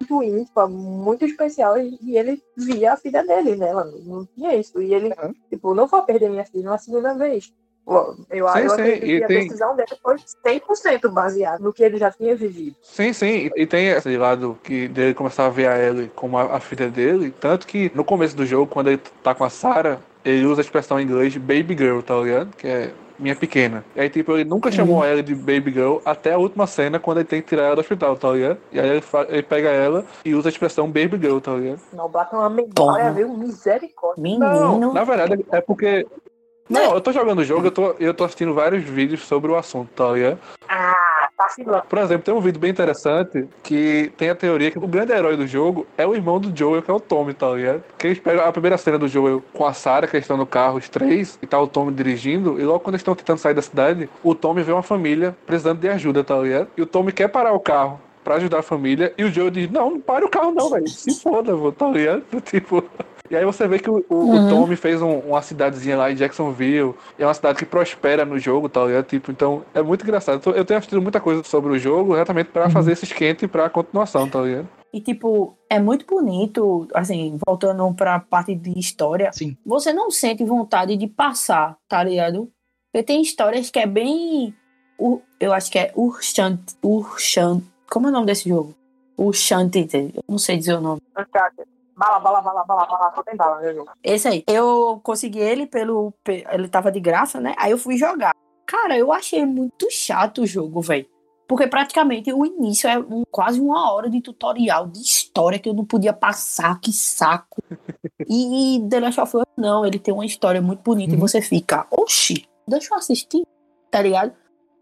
muito íntima, muito especial, e, e ele via a filha dele nela, não tinha isso. E ele, Uhum. tipo, não vou perder minha filha uma segunda vez. Eu, Sim, eu sim, acredito e que a tem- decisão dele foi 100% baseada no que ele já tinha vivido. Sim, sim. E tem esse lado que dele começar a ver a Ellie como a, a filha dele. Tanto que no começo do jogo, quando ele tá com a Sarah, ele usa a expressão em inglês baby girl, tá ligado? Que é minha pequena. E aí, tipo, ele nunca chamou a Ellie de baby girl até a última cena, quando ele tem que tirar ela do hospital, tá ligado? E aí ele, ele pega ela e usa a expressão baby girl, tá ligado? Não, bota uma memória, Porra. viu? Misericórdia. Menino. Não, na verdade é porque. Não, eu tô jogando o jogo, eu tô, eu tô assistindo vários vídeos sobre o assunto, tá ligado? Ah, vacilando. Por exemplo, tem um vídeo bem interessante que tem a teoria que o grande herói do jogo é o irmão do Joel, que é o Tommy, tá ligado? Que eles pegam a primeira cena do Joel com a Sarah, que eles estão no carro, os três, e tá o Tommy dirigindo, e logo quando eles estão tentando sair da cidade, o Tommy vê uma família precisando de ajuda, tá ligado? E o Tommy quer parar o carro pra ajudar a família, e o Joel diz, não, não pare o carro não, velho, se foda, vô, tá ligado? Tipo, E aí você vê que o, o, Uhum. o Tommy fez um- uma cidadezinha lá em Jacksonville. E é uma cidade que prospera no jogo, tá ligado? Tipo, então é muito engraçado. Eu tô- Eu tenho assistido muita coisa sobre o jogo, exatamente pra Uhum. fazer esse esquente pra continuação, tá ligado? E, tipo, é muito bonito, assim, voltando pra parte de história. Sim. Você não sente vontade de passar, tá ligado? Porque tem histórias que é bem. Eu acho que é Urchant. Urchant. Como é o nome desse jogo? Urchantid. Eu não sei dizer o nome. Uncharted. Bala, bala, bala, bala, bala, só tem bala, né, jogo? Esse aí. Eu consegui ele pelo. pe- Ele tava de graça, né? Aí eu fui jogar. Cara, eu achei muito chato o jogo, velho. Porque praticamente o início é um- quase uma hora de tutorial de história que eu não podia passar, que saco. E, e The Last of Us, não, ele tem uma história muito bonita e Uhum. você fica, oxi, deixa eu assistir, tá ligado?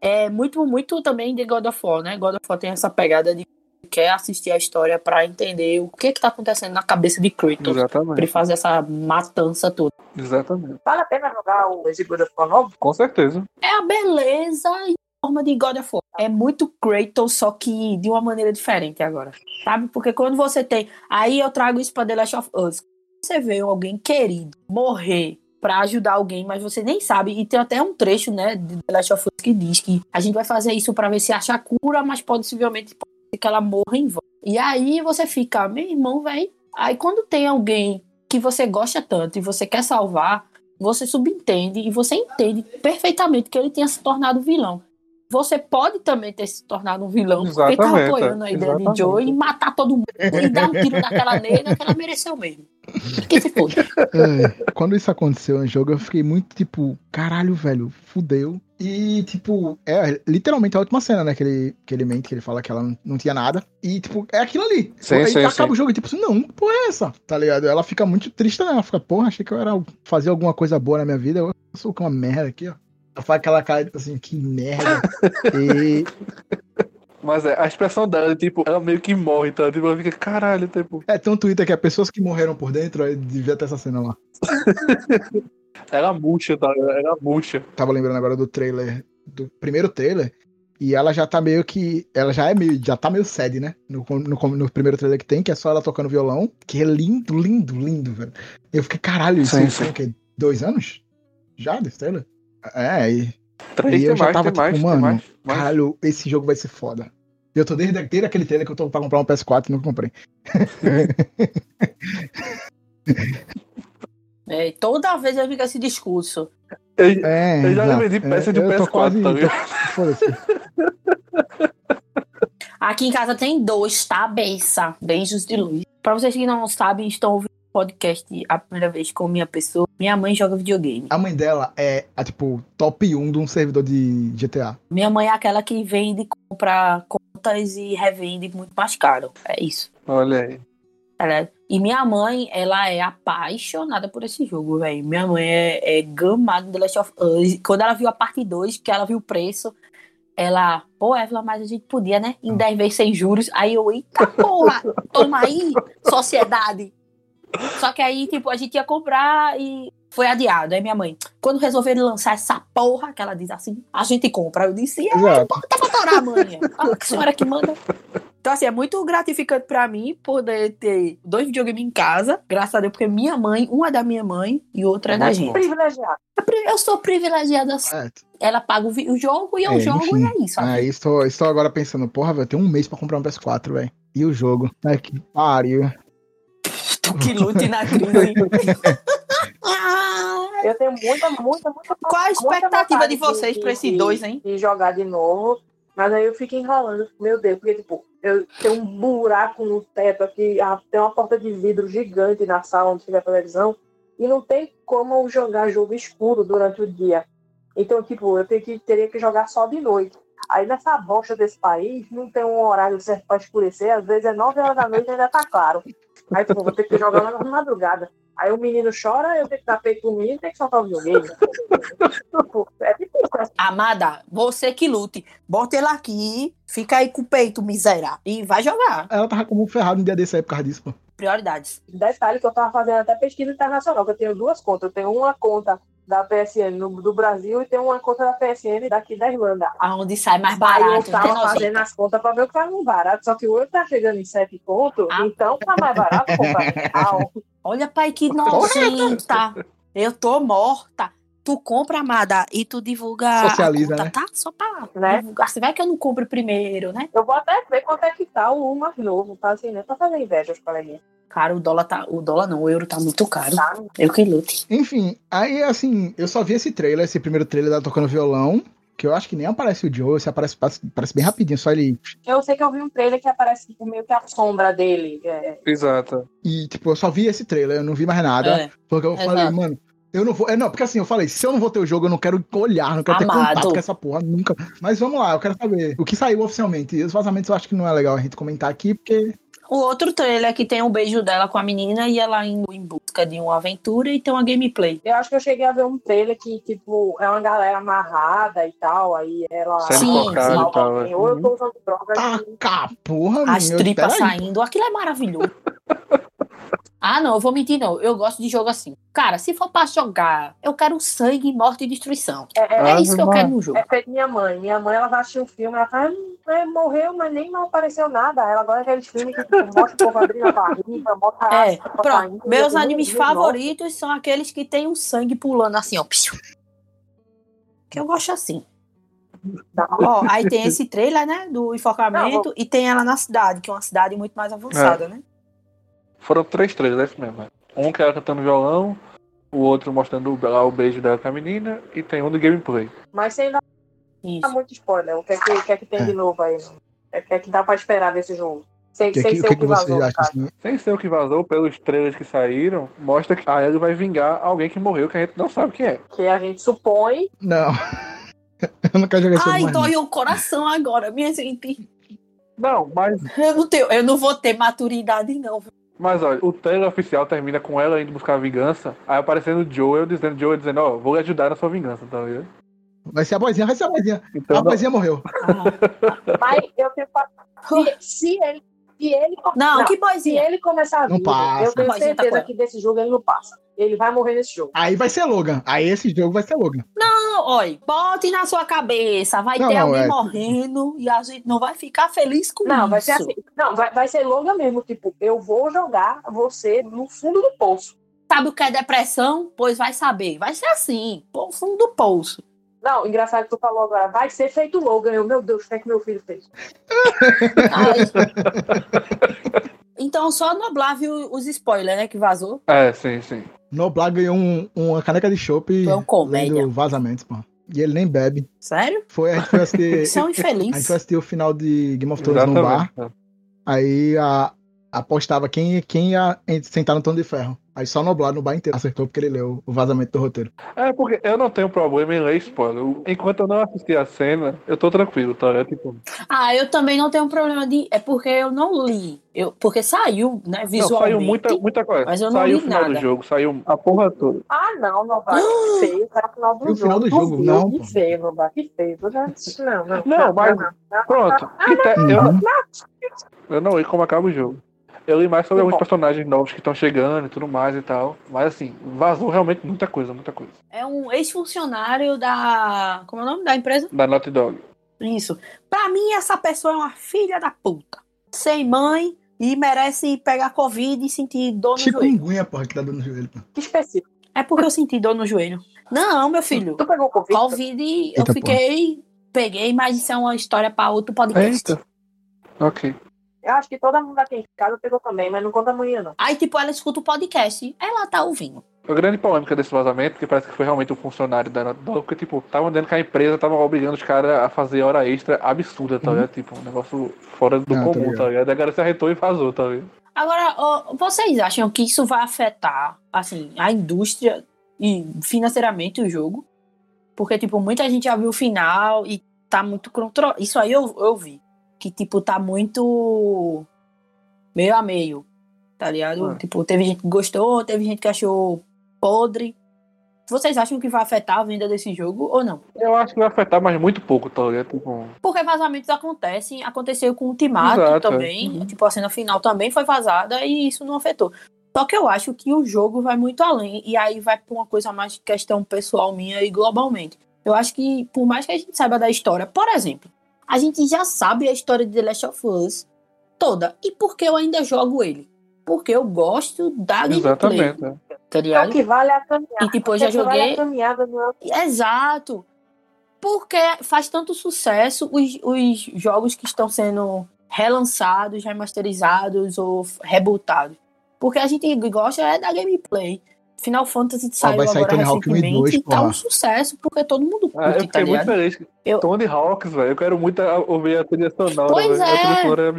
É muito, muito também de God of War, né? God of War tem essa pegada de quer assistir a história pra entender o que que tá acontecendo na cabeça de Kratos. Pra Exatamente. ele fazer essa matança toda. Exatamente. Vale a pena jogar o of War novo? Com certeza. É a beleza em forma de God of War. É muito Kratos, só que de uma maneira diferente agora. Sabe? Porque quando você tem. Aí eu trago isso pra The Last of Us. Você vê alguém querido morrer pra ajudar alguém, mas você nem sabe. E tem até um trecho, né, de The Last of Us que diz que a gente vai fazer isso pra ver se acha cura, mas possivelmente que ela morra em vão. E aí você fica, meu irmão, velho. Aí quando tem alguém que você gosta tanto e você quer salvar, você subentende e você entende perfeitamente que ele tenha se tornado vilão. Você pode também ter se tornado um vilão, porque tá Exatamente, apoiando a ideia de exatamente. Joe e matar todo mundo e dar um tiro naquela nega que ela mereceu mesmo. Que se foda. É, quando isso aconteceu no jogo, eu fiquei muito tipo, caralho, velho, fudeu. E, tipo, é literalmente a última cena, né? Que ele, que ele mente, que ele fala que ela não, tinha nada. E, tipo, é aquilo ali. Sim, Aí sim, acaba sim. o jogo e, tipo, assim, não, que porra é essa? Tá ligado? Ela fica muito triste, né? Ela fica, porra, achei que eu era fazer alguma coisa boa na minha vida. Eu sou uma merda aqui, ó. Ela faz aquela cara, tipo assim, que merda. e, Mas é, a expressão dela, tipo, ela meio que morre, tá? Tipo, ela fica, caralho, tipo. é, tem um Twitter que é pessoas que morreram por dentro, aí devia ter essa cena lá. Ela murcha, tá? Ela murcha. tava lembrando agora do trailer, do primeiro trailer, e ela já tá meio que. Ela já é meio. Já tá meio sad, né? No, no, no primeiro trailer que tem, que é só ela tocando violão, que é lindo, lindo, lindo, velho. Eu fiquei, caralho, isso Sim, foi sim. o quê? Dois anos? Já desse trailer? É, e. Três, E eu já mais, tava mais, tipo, tem mano, mais, mais. Caralho, esse jogo vai ser foda. Eu tô desde, desde aquele trailer que eu tô pra comprar um PS4 e não comprei. É, toda vez eu fico esse discurso. Eu, É, eu já exato. vendi peça de É, tô PS4, quase- tá ligado? Aqui em casa tem dois, tá? Beça. Beijos de luz. Pra vocês que não sabem, estão ouvindo podcast a primeira vez com minha pessoa. Minha mãe joga videogame. A mãe dela é, a, tipo, top 1 de um servidor de GTA. Minha mãe é aquela que vende, compra contas e revende muito mais caro. É isso. Olha aí. tá ligado? E minha mãe, ela é apaixonada por esse jogo, velho. Minha mãe é, é gamada do The Last of Us. Quando ela viu a parte 2, que ela viu o preço, ela, pô, Evelyn, mas a gente podia, né? Em 10 vezes sem juros. Aí eu, eita porra, toma aí, sociedade. Só que aí, tipo, a gente ia comprar e foi adiado. Aí minha mãe, quando resolveram lançar essa porra, que ela diz assim, a gente compra. Eu disse, é, bota pra torar, mãe. Fala que senhora que manda. Então, assim, é muito gratificante pra mim poder ter dois videogames em casa, graças a Deus, porque minha mãe, uma é da minha mãe e outra é da gente. Privilegiado. Eu sou privilegiada assim. É, Ela paga o, jogo e eu É, jogo enfim. e é isso. Aí estou, estou agora pensando, porra, velho, tem um mês pra comprar um PS4, velho. E o jogo? Ai, que pariu. Tu que lute na crise. Eu tenho muita, muita, muita. Qual a expectativa de vocês pra esse dois, hein? De jogar de novo. Mas aí eu fico enrolando. Meu Deus, porque, tipo, eu tenho um buraco no teto aqui, tem uma porta de vidro gigante na sala onde fica a televisão. E não tem como jogar jogo escuro durante o dia. Então, tipo, eu tenho que, teria que jogar só de noite. Aí nessa bosta desse país, não tem um horário certo pra escurecer. Às vezes é 9 horas da noite e ainda tá claro. Aí, tipo, vou ter que jogar na madrugada. Aí o menino chora, eu tenho que dar peito pro menino e tenho que soltar o videogame. É difícil. né? Amada, você que lute. Bota ele aqui, fica aí com o peito, miséria. E vai jogar. Ela tava como ferrado um dia desse aí por causa disso, pô. Prioridades. Detalhe que eu tava fazendo até pesquisa internacional, que eu tenho duas contas. Eu tenho uma conta da PSN no- do Brasil e tenho uma conta da PSN daqui da Irlanda. Aonde sai mais Aí barato, eu né, tava nojenta? fazendo as contas pra ver o que tava mais barato. Só que o outro tá chegando em 7 conto, Ah. então tá mais barato comprar. Olha, pai, que nojenta. Eu tô morta. Tu compra, amada, e tu divulga Socializa, a conta, né? tá? Só pra Né? divulgar. Você vai que eu não compro primeiro, né? Eu vou até ver quanto é que tá o mais novo, tá assim, né? Pra fazer inveja aos coleguinhas. Cara, o dólar tá. O dólar não, o euro tá muito caro. Tá? Eu que lute. Enfim, aí assim, eu só vi esse trailer, esse primeiro trailer da tocando violão, que eu acho que nem aparece o Joe, se aparece, parece, parece bem rapidinho, só ele. Eu sei que eu vi um trailer que aparece tipo, meio que a sombra dele. é, Exato. E, tipo, eu só vi esse trailer, eu não vi mais nada. É. Porque eu Exato. falei, mano, eu não vou. É, não, porque assim, eu falei, se eu não vou ter o jogo, eu não quero olhar, não quero ter Amado. contato com essa porra nunca. Mas vamos lá, eu quero saber o que saiu oficialmente. E os vazamentos eu acho que não é legal a gente comentar aqui, porque. O outro trailer é que tem um beijo dela com a menina e ela indo em busca de uma aventura e tem uma gameplay. Eu acho que eu cheguei a ver um trailer que, tipo, é uma galera amarrada e tal, aí ela Sim, tal. alguém, ou eu tô usando drogas. Taca, porra, As tripas saindo. Aquilo é maravilhoso. ah, não, eu vou mentir, não. Eu gosto de jogo assim. Cara, se for pra jogar, eu quero sangue, morte e destruição. É, é, É Ah, isso que eu quero no jogo. é feito minha mãe. Minha mãe, ela vai assistir um filme, ela fala, "Hum, é, morreu, mas nem não apareceu nada. Ela gosta daqueles filmes que mostra o povo abrindo a barriga, mostra a É, pronto. Meus animes favoritos são aqueles que tem um sangue pulando assim, ó. Psiu. Que eu gosto assim. nossa. Ó, aí tem esse trailer, né? Do enforcamento e tem ela na cidade, que é uma cidade muito mais avançada, né? Foram três trailers, é isso mesmo. é. Um que ela cantando violão, o outro mostrando lá o beijo dela com a menina, e tem um do gameplay. Mas sem dar Isso. muito spoiler, o que é que, o que, é que tem É. de novo aí? O que é que dá pra esperar desse jogo? Sem, que, sem que, ser o que, vocês vazou, assim? Sem ser o que vazou pelos trailers que saíram, mostra que a Ellie vai vingar alguém que morreu, que a gente não sabe quem é. Que a gente supõe Não. eu não quero jogar esse Ai, dói o coração agora, minha gente. Não, mas, Eu não, tenho, eu não vou ter maturidade, não. Mas olha, o trailer oficial termina com ela indo buscar a vingança, aí aparecendo o Joel dizendo, Joel dizendo, ó, vou lhe ajudar na sua vingança, tá ligado? Vai ser a boizinha, vai ser a boizinha. Então, a boizinha morreu. Ah. Mas eu tenho pa- se, se ele, se ele, Não, Não, que se boizinha. ele começar a passa. eu tenho tá certeza com- que desse jogo ele não passa. Ele vai morrer nesse jogo. Aí vai ser Logan. Aí esse jogo vai ser Logan. Não, olha, bote na sua cabeça. Vai Não, ter não, alguém é- morrendo e a gente não vai ficar feliz com Não, isso. vai ser assim. Não, vai, vai ser longa mesmo. Tipo, eu vou jogar você no fundo do poço. Sabe o que é depressão? Pois vai saber. Vai ser assim, pô, fundo do poço. Não, engraçado que tu falou agora. Vai ser feito Logan. Eu, meu Deus, o que é que meu filho fez? Então só Noblar viu os spoilers, né, que vazou. É, sim, sim. Noblar ganhou um- uma caneca de chopp Foi um comédia. vazamentos, pô. E ele nem bebe. Sério? Foi, a gente foi assistir. São a gente foi assistir o final de Game of Thrones no bar. Exatamente. Aí a, apostava quem, quem ia sentar no tom de ferro. Aí só Noblar no bar inteiro acertou porque ele leu o vazamento do roteiro. É, porque eu não tenho problema em ler spoiler. Enquanto eu não assisti a cena, eu tô tranquilo, tá? É tipo, Ah, eu também não tenho problema de. É porque eu não li. Eu, porque saiu, né, não, visualmente. saiu muita, muita coisa. mas eu não saiu li o final nada. do jogo, saiu a porra toda. Ah, não, não vai. Que feio. Tá no final do E o jogo. final do jogo? Não, Que feio, não vai. Que feio. Não, não. Não, mas- não. Pronto. Eu, Uhum. eu não li como acaba o jogo. Eu li mais sobre alguns bom. personagens novos que estão chegando e tudo mais e tal. Mas assim, vazou realmente muita coisa, muita coisa. É um ex-funcionário da. Como é o nome da empresa? Da Naughty Dog. Isso. Pra mim, essa pessoa é uma filha da puta. Sem mãe e merece pegar Covid e sentir dor no joelho. Chikungunya, porra, que tá dando no joelho, pô. Que específico. É porque eu senti dor no joelho. Não, meu filho. Tu pegou Covid? Covid, eu Eita, fiquei. Peguei, mas isso é uma história pra outro podcast. Eita. Ok. Eu acho que todo mundo aqui em casa pegou também, mas não conta amanhã, não. Aí, tipo, ela escuta o podcast. Ela tá ouvindo. A grande polêmica desse vazamento, que parece que foi realmente um funcionário da Dog, porque, tipo, estavam dizendo que a empresa tava obrigando os caras a fazer hora extra absurda, tá Uhum. ligado? Tipo, um negócio fora do Ah, tá comum, tá ligado? Aí a galera se arretou e vazou, tá ligado? Agora, ó, vocês acham que isso vai afetar, assim, a indústria e financeiramente o jogo? Porque, tipo, muita gente já viu o final e tá muito controlado. Isso aí eu, eu vi. Que, tipo, tá muito meio a meio, tá ligado? Ah. Tipo, teve gente que gostou, teve gente que achou podre. Vocês acham que vai afetar a venda desse jogo ou não? Eu acho que vai afetar, mas muito pouco, tá ligado? Tipo, Porque vazamentos acontecem, aconteceu com o Ultimato Exato, é. também, Uhum. tipo, a cena final também foi vazada e isso não afetou. Só que eu acho que o jogo vai muito além, e aí vai pra uma coisa mais questão pessoal minha e globalmente. Eu acho que, por mais que a gente saiba da história, por exemplo, a gente já sabe a história de The Last of Us toda. E por que eu ainda jogo ele? Porque eu gosto da gameplay, exatamente. é. tá É o que vale a caminhada. E tipo, eu já o que vale joguei a caminhada, não é Exato. Porque faz tanto sucesso os, os jogos que estão sendo relançados, remasterizados ou rebootados. Porque a gente gosta é da gameplay. Final Fantasy saiu vai sair agora Tony Hawk 1 e recentemente 2, e tá um sucesso, porque todo mundo Ah, eu curte, tá fiquei muito ligado? feliz. Eu- Tony Hawks, velho. Eu quero muito a- ouvir a trilha sonora, Pois é. é.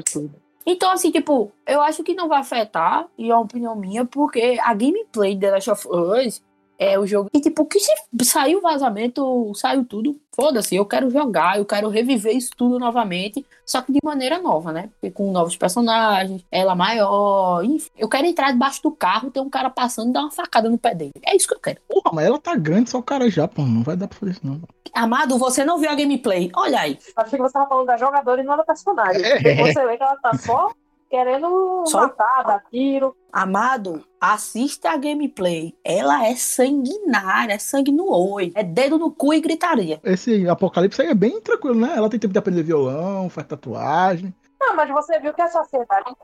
Então, assim, tipo, eu acho que não vai afetar, e é uma opinião minha, porque a gameplay de The Last of Us é o jogo. E, tipo, que se saiu vazamento, saiu tudo, foda-se, eu quero jogar, eu quero reviver isso tudo novamente, só que de maneira nova, né? Porque com novos personagens, ela maior, enfim. Eu quero entrar debaixo do carro, ter um cara passando e dar uma facada no pé dele. É isso que eu quero. Porra, mas ela tá grande, só o cara já, pô. Não vai dar pra fazer isso, não. Amado, você não viu a gameplay? Olha aí. Achei que você tava falando da jogadora e não da personagem. É. Você vê que ela tá só querendo Só- matar, dar tiro. Amado, assista a gameplay. Ela é sanguinária, é sangue no olho, é dedo no cu e gritaria. Esse apocalipse aí é bem tranquilo, né? Ela tem tempo de aprender violão, faz tatuagem. Não, mas você viu que a sociedade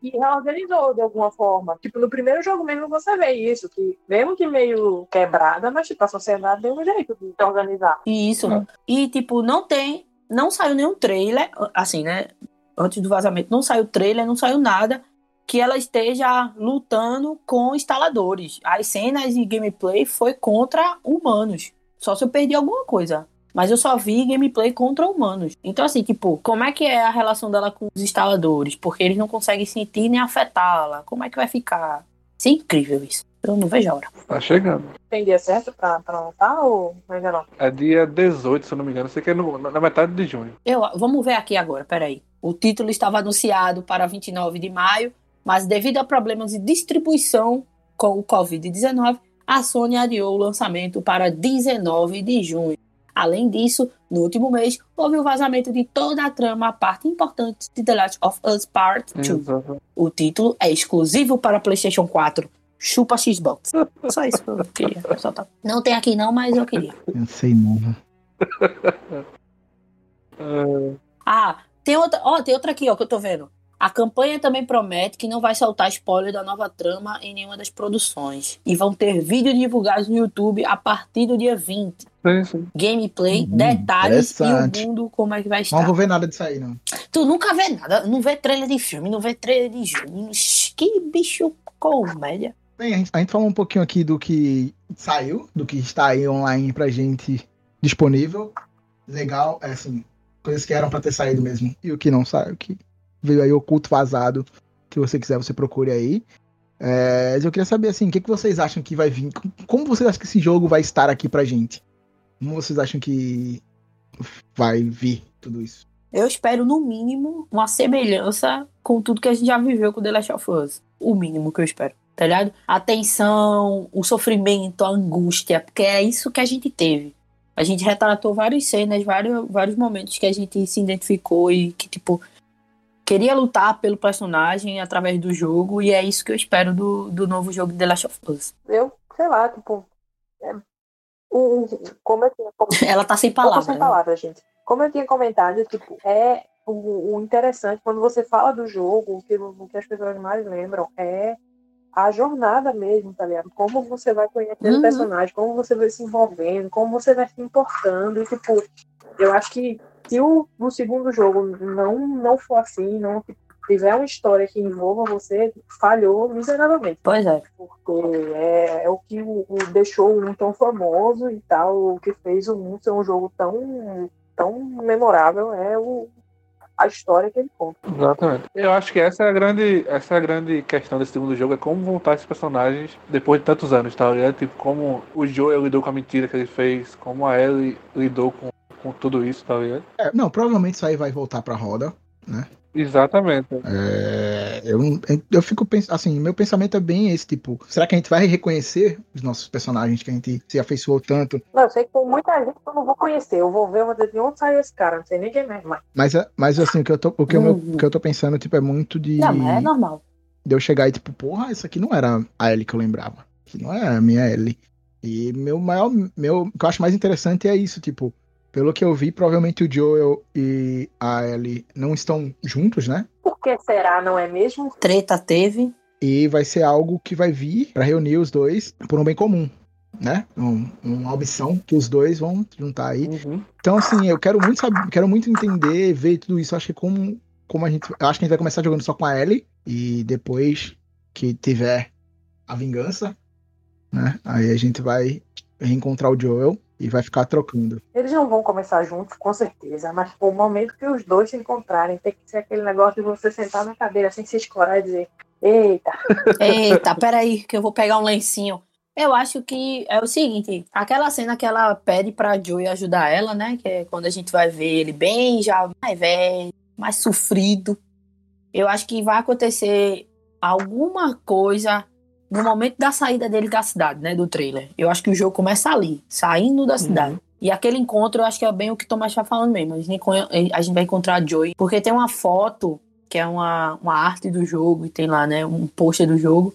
que reorganizou de alguma forma. Tipo, no primeiro jogo mesmo você vê isso, que mesmo que meio quebrada, mas tipo, a sociedade deu um jeito de se organizar. Isso. Ah. E, tipo, não tem. Não saiu nenhum trailer, assim, né? Antes do vazamento, não saiu trailer, não saiu nada que ela esteja lutando com instaladores. As cenas de gameplay foi contra humanos. Só se eu perdi alguma coisa. Mas eu só vi gameplay contra humanos. Então, assim, tipo, como é que é a relação dela com os instaladores? Porque eles não conseguem sentir nem afetá-la. Como é que vai ficar? Isso é incrível isso. Eu não vejo a hora. Tá chegando. Tem dia certo pra, pra lançar ou ainda não? É dia 18, se eu não me engano. Sei que é no- na metade de junho. Eu, vamos ver aqui agora, peraí. O título estava anunciado para 29 de maio, mas devido a problemas de distribuição com o Covid-19, a Sony adiou o lançamento para 19 de junho. Além disso, no último mês, houve o vazamento de toda a trama, a parte importante de The Last of Us Part 2. Exato. O título é exclusivo para PlayStation 4. Chupa Xbox. Só isso que eu queria ressaltar. Não tem aqui não, mas eu queria. Eu não sei não. Ah, tem outra, ó, tem outra aqui, ó, que eu tô vendo. A campanha também promete que não vai soltar spoiler da nova trama em nenhuma das produções. E vão ter vídeos divulgados no YouTube a partir do dia 20. sim, sim. Gameplay, Hum, detalhes e o mundo como é que vai Não estar. vou ver nada disso aí, não. Tu nunca vê nada, não vê trailer de filme, não vê trailer de jogo. Que bicho comédia. Bem, a gente, a gente falou um pouquinho aqui do que saiu, do que está aí online pra gente disponível. Legal, é assim, coisas que eram pra ter saído mesmo. E o que não saiu, que veio aí oculto, vazado. Se você quiser, você procure aí. É, mas eu queria saber, assim, o que, que vocês acham que vai vir? Como vocês acham que esse jogo vai estar aqui pra gente? Como vocês acham que vai vir tudo isso? Eu espero, no mínimo, uma semelhança com tudo que a gente já viveu com The Last of Us. O mínimo que eu espero, tá ligado? A tensão, o sofrimento, a angústia, porque é isso que a gente teve. A gente retratou várias cenas, vários, vários momentos que a gente se identificou e que, tipo, queria lutar pelo personagem através do jogo, e é isso que eu espero do, do novo jogo de The Last of Us. Eu, sei lá, tipo. É, como eu tinha comentado. Ela tá sem palavras. sem né? palavras, gente. Como eu tinha comentado, tipo, é o, o interessante quando você fala do jogo, o que, o que as pessoas mais lembram é a jornada mesmo, tá ligado? Como você vai conhecendo Uhum. o personagem, como você vai se envolvendo, como você vai se importando. E, tipo, eu acho que se o, o segundo jogo não, não for assim, não tiver uma história que envolva você, falhou miseravelmente Pois é. porque é, é o que o, o deixou o 1 tão famoso e tal, o que fez o 1 ser um jogo tão, tão memorável é o, a história que ele conta. Exatamente. Eu acho que essa é a grande, essa é a grande questão desse segundo jogo, é como voltar esses personagens depois de tantos anos, tá ligado? Tipo, como o Joel lidou com a mentira que ele fez, como a Ellie lidou com, com tudo isso, tá ligado? É, não, provavelmente isso aí vai voltar pra roda, né? Exatamente. É, eu, eu fico pensando, assim, meu pensamento é bem esse, tipo, será que a gente vai reconhecer os nossos personagens que a gente se afeiçoou tanto? Não, eu sei que tem muita gente que eu não vou conhecer. Eu vou ver, eu vou dizer de onde saiu esse cara, não sei nem quem é mais. Mas, é- mas assim, o que eu tô, o que, eu, Uhum. o que eu tô pensando, tipo, é muito de, Não, mas é normal. de eu chegar e, tipo, porra, essa aqui não era a Ellie que eu lembrava. Que não é a minha Ellie. E meu maior, meu, o que eu acho mais interessante é isso, tipo, pelo que eu vi, provavelmente o Joel e a Ellie não estão juntos, né? Por que será, não é mesmo? Treta teve. E vai ser algo que vai vir pra reunir os dois por um bem comum, né? Um- uma opção que os dois vão juntar aí. Uhum. Então, assim, eu quero muito saber, quero muito entender, ver tudo isso. Acho que como, como a gente. Acho que a gente vai começar jogando só com a Ellie. E depois que tiver a vingança, né? Aí a gente vai reencontrar o Joel e vai ficar trocando. Eles não vão começar juntos, com certeza, mas o momento que os dois se encontrarem, tem que ser aquele negócio de você sentar na cadeira sem se escorar e dizer: Eita, Eita, peraí, que eu vou pegar um lencinho. Eu acho que é o seguinte, aquela cena que ela pede pra Joey ajudar ela, né? Que é quando a gente vai ver ele bem já mais velho, mais sofrido. Eu acho que vai acontecer alguma coisa no momento da saída dele da cidade, né? Do trailer. Eu acho que o jogo começa ali, saindo da cidade. E aquele encontro, eu acho que é bem o que o Tomás tá falando mesmo. A gente, enco- a gente vai encontrar a Joey, porque tem uma foto que é uma, uma arte do jogo, e tem lá, né, um pôster do jogo,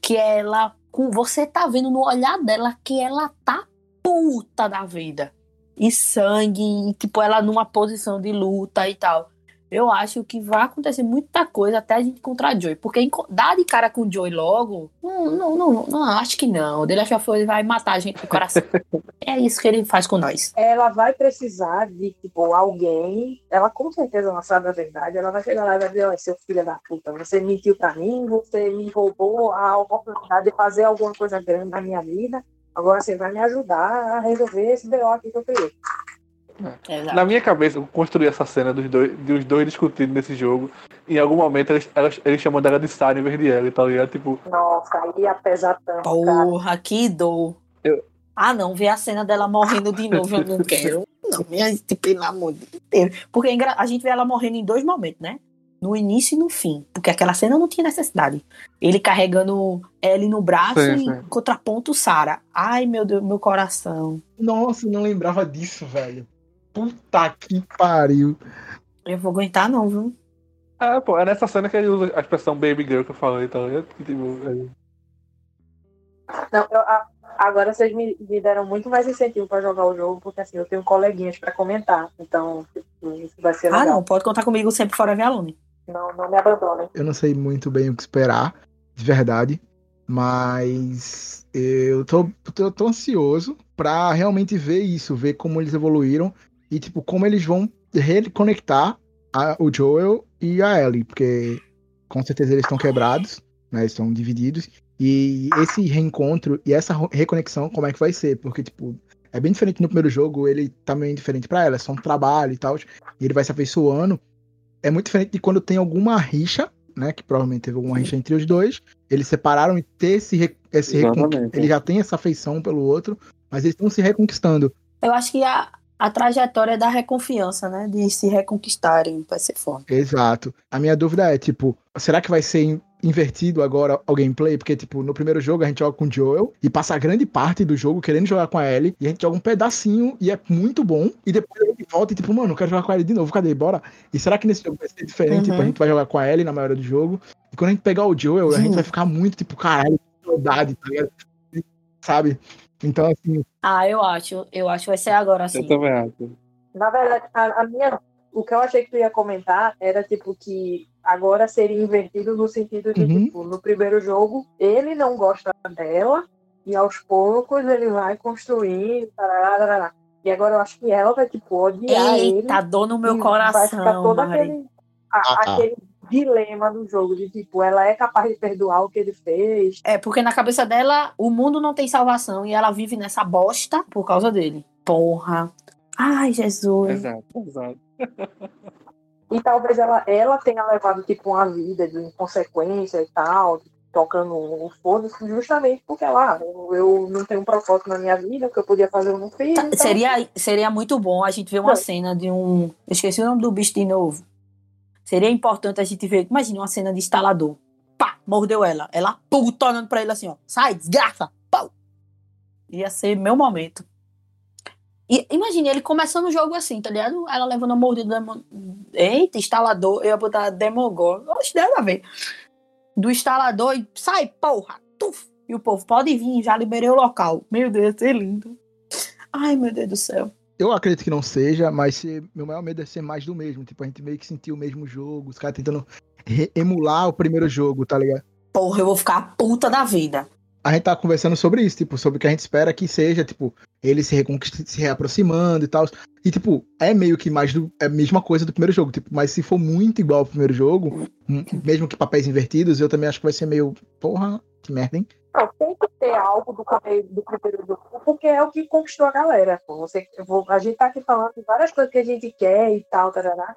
que é ela com você tá vendo no olhar dela que ela tá puta da vida. E sangue, e, tipo, ela numa posição de luta e tal. Eu acho que vai acontecer muita coisa até a gente encontrar a Joy. Porque dar de cara com o Joy logo, não, não, não, não, acho que não. O The Last of Us vai matar a gente do coração. é isso que ele faz com nós. ela vai precisar de, tipo, alguém. Ela com certeza não sabe a verdade. Ela vai chegar lá e vai dizer: Olha, seu filho da puta, você mentiu pra mim, você me roubou a oportunidade de fazer alguma coisa grande na minha vida. Agora você vai me ajudar a resolver esse BO aqui que eu criei. Exato. Na minha cabeça, eu construí essa cena dos dois, dos dois discutindo nesse jogo. Em algum momento eles, elas, eles chamam dela de Sarah em vez de ela, tá ligado? Tipo, Nossa, aí ia pesar tanto, cara. Porra, que dor. Eu- Ah, não, ver a cena dela morrendo de novo, eu não quero. Não, minha gente, pelo amor de Deus. Porque é a gente vê ela morrendo em dois momentos, né? No início e no fim. Porque aquela cena não tinha necessidade. Ele carregando Ellie no braço Sim, e sim. contraponto Sarah. Ai, meu Deus, meu coração. Nossa, não lembrava disso, velho. Puta que pariu. Eu vou aguentar, não, viu? é, pô, é nessa cena que ele usa a expressão baby girl que eu falei, tá ligado? Que, tipo, é- Não, eu- a- agora vocês me, me deram muito mais incentivo pra jogar o jogo, porque assim, eu tenho coleguinhas pra comentar. Então, tipo, isso vai ser Ah, legal. não, pode contar comigo sempre fora de aluno. não, não me abandonem. Eu não sei muito bem o que esperar, de verdade. Mas eu tô, eu tô ansioso pra realmente ver isso, ver como eles evoluíram e, tipo, como eles vão reconectar a- o Joel e a Ellie, porque com certeza eles estão quebrados, né? Eles estão divididos. E esse reencontro e essa reconexão, como é que vai ser? Porque, tipo, é bem diferente no primeiro jogo, ele tá meio diferente pra ela, é só um trabalho e tal, e ele vai se afeiçoando. É muito diferente de quando tem alguma rixa, né? Que provavelmente teve alguma rixa entre os dois. Eles separaram e ter esse, re- esse recon-. Ele já tem essa afeição pelo outro, mas eles estão se reconquistando. Eu acho que a, a trajetória da reconfiança, né? De se reconquistarem. Vai ser forte. Exato. A minha dúvida é, tipo, será que vai ser in- invertido agora o gameplay? Porque, tipo, no primeiro jogo a gente joga com o Joel e passa a grande parte do jogo querendo jogar com a Ellie e a gente joga um pedacinho e é muito bom. E depois a gente volta e, tipo, mano, eu quero jogar com a Ellie de novo, cadê? Bora. E será que nesse jogo vai ser diferente? Uhum. Tipo, a gente vai jogar com a Ellie na maioria do jogo. E quando a gente pegar o Joel, a gente Uhum. vai ficar muito, tipo, caralho, que saudade, tá ligado? Sabe? Então, assim, Ah, eu acho. Eu acho que vai ser agora, Eu sim. também acho. Na verdade, a, a minha. O que eu achei que tu ia comentar era tipo que agora seria invertido no sentido de, Uhum. tipo, no primeiro jogo, ele não gosta dela, e aos poucos ele vai construindo. tarará, tarará. E agora eu acho que ela vai, tipo, odiar ele. Eita, dor no meu e Vai ficar coração, todo Mari. aquele, a- Ah, ah. Dilema do jogo, de tipo, ela é capaz de perdoar o que ele fez. É, porque na cabeça dela, o mundo não tem salvação e ela vive nessa bosta por causa dele. Porra. Ai, Jesus. Exato, exato. E talvez ela, ela tenha levado, tipo, uma vida de inconsequência e tal, tocando o foda-se, justamente porque ela, ah, eu, eu não tenho um propósito na minha vida, o que eu podia fazer eu não fiz. Tá, então- seria, seria muito bom a gente ver uma Não. cena de um. Eu esqueci o nome do bicho de novo. Seria importante a gente ver, imagina uma cena de instalador. Pá, mordeu ela. Ela puta olhando pra ele assim, ó. Sai, desgraça. Pau. Ia ser meu momento. E imagine ele começando o jogo assim, tá ligado? Ela levando a mordida. Demo... Eita, instalador. Eu ia botar Demogorgon. Oxe, deve haver. Do instalador e sai, porra. Tuf. E o povo, pode vir, já liberei o local. Meu Deus, ser lindo. Ai, meu Deus do céu. Eu acredito que não seja, mas se, meu maior medo é ser mais do mesmo. Tipo, a gente meio que sentir o mesmo jogo, os caras tentando emular o primeiro jogo, tá ligado? Porra, eu vou ficar puta da vida. A gente tá conversando sobre isso, tipo, sobre o que a gente espera que seja, tipo, ele se, se reaproximando e tal. E, tipo, é meio que mais do. É a mesma coisa do primeiro jogo, tipo, mas se for muito igual ao primeiro jogo, mesmo que papéis invertidos, eu também acho que vai ser meio. Porra, que merda, hein? Não, tem que ter algo do, do primeiro jogo, porque é o que conquistou a galera. Você, a gente tá aqui falando de várias coisas que a gente quer e tal, tarará.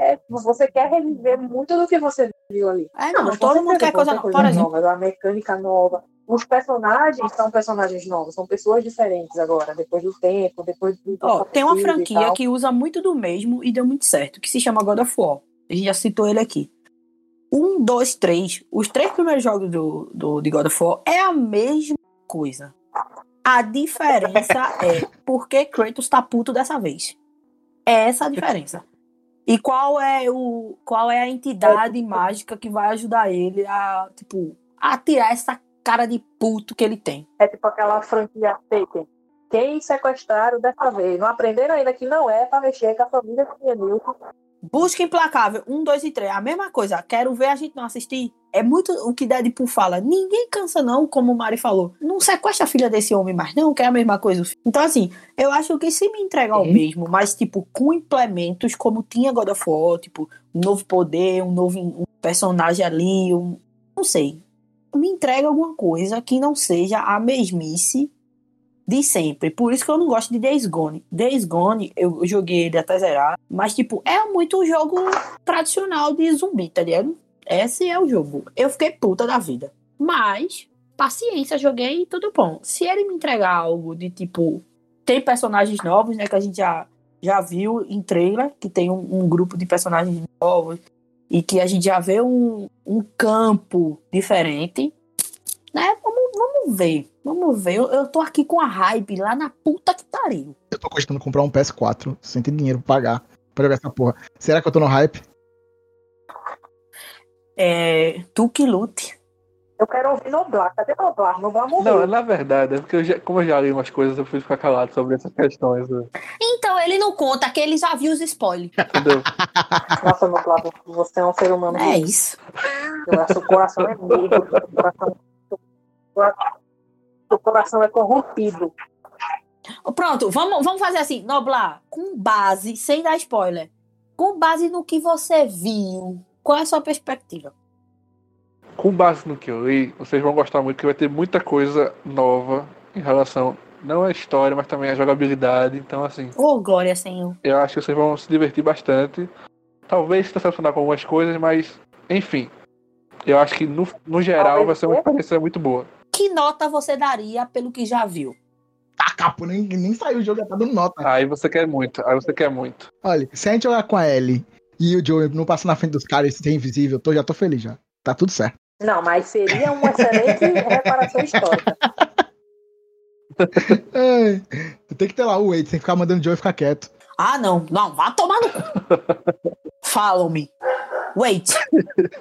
É, você quer reviver muito do que você viu ali. É, não, não todo mundo quer coisa, nova. Por exemplo, nova, a mecânica nova. Os personagens são personagens novos, são pessoas diferentes agora, depois do tempo, depois do. Oh, tem uma franquia que usa muito do mesmo e deu muito certo, que se chama God of War. A gente já citou ele aqui um, dois, três, os três primeiros jogos do, do, de God of War é a mesma coisa. A diferença é porque Kratos tá puto dessa vez. É essa a diferença. E qual é o qual é a entidade mágica que vai ajudar ele a, tipo, a tirar essa cara de puto que ele tem? É tipo aquela franquia Taken. Quem sequestraram dessa vez? Não aprenderam ainda que não é para mexer com a família de Nilton Busca Implacável, um, dois e três. A mesma coisa. Quero ver a gente não assistir. É muito o que Deadpool fala. Ninguém cansa, não, como o Mari falou. Não sequestra a filha desse homem mais, não, que é a mesma coisa. Então, assim, eu acho que se me entregar o mesmo, mas, tipo, com implementos como tinha God of War, tipo, um novo poder, um novo um personagem ali, um, não sei. Me entrega alguma coisa que não seja a mesmice de sempre. Por isso que eu não gosto de Days Gone. Days Gone, eu joguei ele até zerar, mas, tipo, é muito jogo tradicional de zumbi, tá ligado? Esse é o jogo. Eu fiquei puta da vida. Mas, paciência, joguei tudo bom. Se ele me entregar algo de, tipo, tem personagens novos, né, que a gente já, já viu em trailer, que tem um, um grupo de personagens novos, e que a gente já vê um, um campo diferente, né, vamos, vamos ver. Vamos ver, eu, eu tô aqui com a hype lá na puta que pariu. Eu tô custando comprar um PS4 sem ter dinheiro pra pagar pra jogar essa porra. Será que eu tô no hype? É. Tu que lute. Eu quero ouvir Noblar. Cadê Noblar? Noblar morreu. Não, na verdade, é porque eu já, como eu já li umas coisas, eu fui ficar calado sobre essas questões. Né? Então, ele não conta, que ele já viu os spoilers. Entendeu? Nossa, Noblar, você é um ser humano. É isso. Seu coração é negro. Coração o coração é corrompido. Pronto, vamos, vamos fazer assim, Noblar, com base, sem dar spoiler, com base no que você viu, qual é a sua perspectiva? Com base no que eu li, vocês vão gostar muito, que vai ter muita coisa nova em relação, não à história, mas também à jogabilidade, então assim... Oh, glória, Senhor! Eu acho que vocês vão se divertir bastante, talvez se decepcionar com algumas coisas, mas, enfim, eu acho que no, no geral vai ser uma experiência muito boa que nota você daria pelo que já viu? Tá, capo, nem, nem saiu o jogo, já tá dando nota. Aí você quer muito, aí você quer muito. Olha, se a gente jogar com a Ellie e o Joe não passa na frente dos caras e ser invisível, tô, já tô feliz já. Tá tudo certo. Não, mas seria uma excelente reparação histórica. é, tem que ter lá o Wade, tem que ficar mandando o Joe ficar quieto. Ah, não, não, vá tomar no Follow-me. Wait,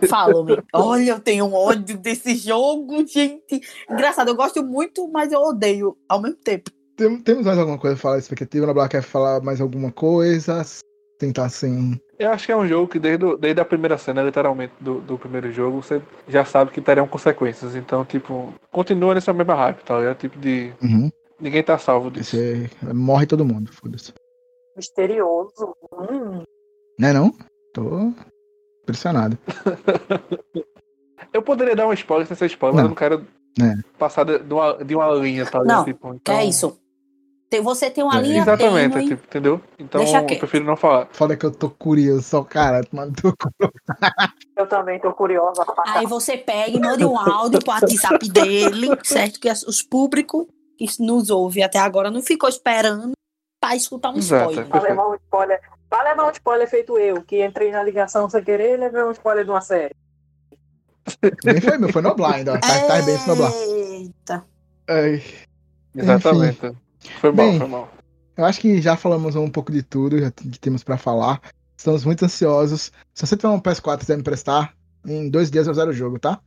follow-me. Olha, eu tenho um ódio desse jogo, gente. Engraçado, eu gosto muito, mas eu odeio ao mesmo tempo. Tem, temos mais alguma coisa a falar expectativa? Na Black quer falar mais alguma coisa? Tentar assim. Eu acho que é um jogo que desde, desde a primeira cena, literalmente, do, do primeiro jogo, você já sabe que terão consequências. Então, tipo, continua nessa mesma hype, tá ligado? Tipo de. Uhum. Ninguém tá salvo disso. Esse, morre todo mundo, foda-se. Misterioso. Hum. Não é não? Tô Impressionado. eu poderia dar um spoiler sem ser spoiler, não. mas eu não quero é. passar de uma, de uma linha, tá? Não, tipo, então... é isso. Você tem uma é, linha Exatamente, tênue, tipo, entendeu? Então eu prefiro não falar. Fala que eu tô curioso, só cara, mano. Eu também tô curiosa. Aí você pega e manda um áudio pro WhatsApp dele, certo? Que os públicos que nos ouve até agora não ficou esperando pra escutar um Exato, spoiler. Pra levar um spoiler Vai levar um spoiler feito eu, que entrei na ligação sem querer e levei um spoiler de uma série. Nem foi meu, foi no Blind, ó. Tá, tá bem no Blind. Eita. Ai, Exatamente. Foi mal, Bem, foi mal. eu acho que já falamos um pouco de tudo já que temos pra falar. Estamos muito ansiosos. Se você tiver um PS4 e quiser me prestar, em dois dias eu zero o jogo, tá?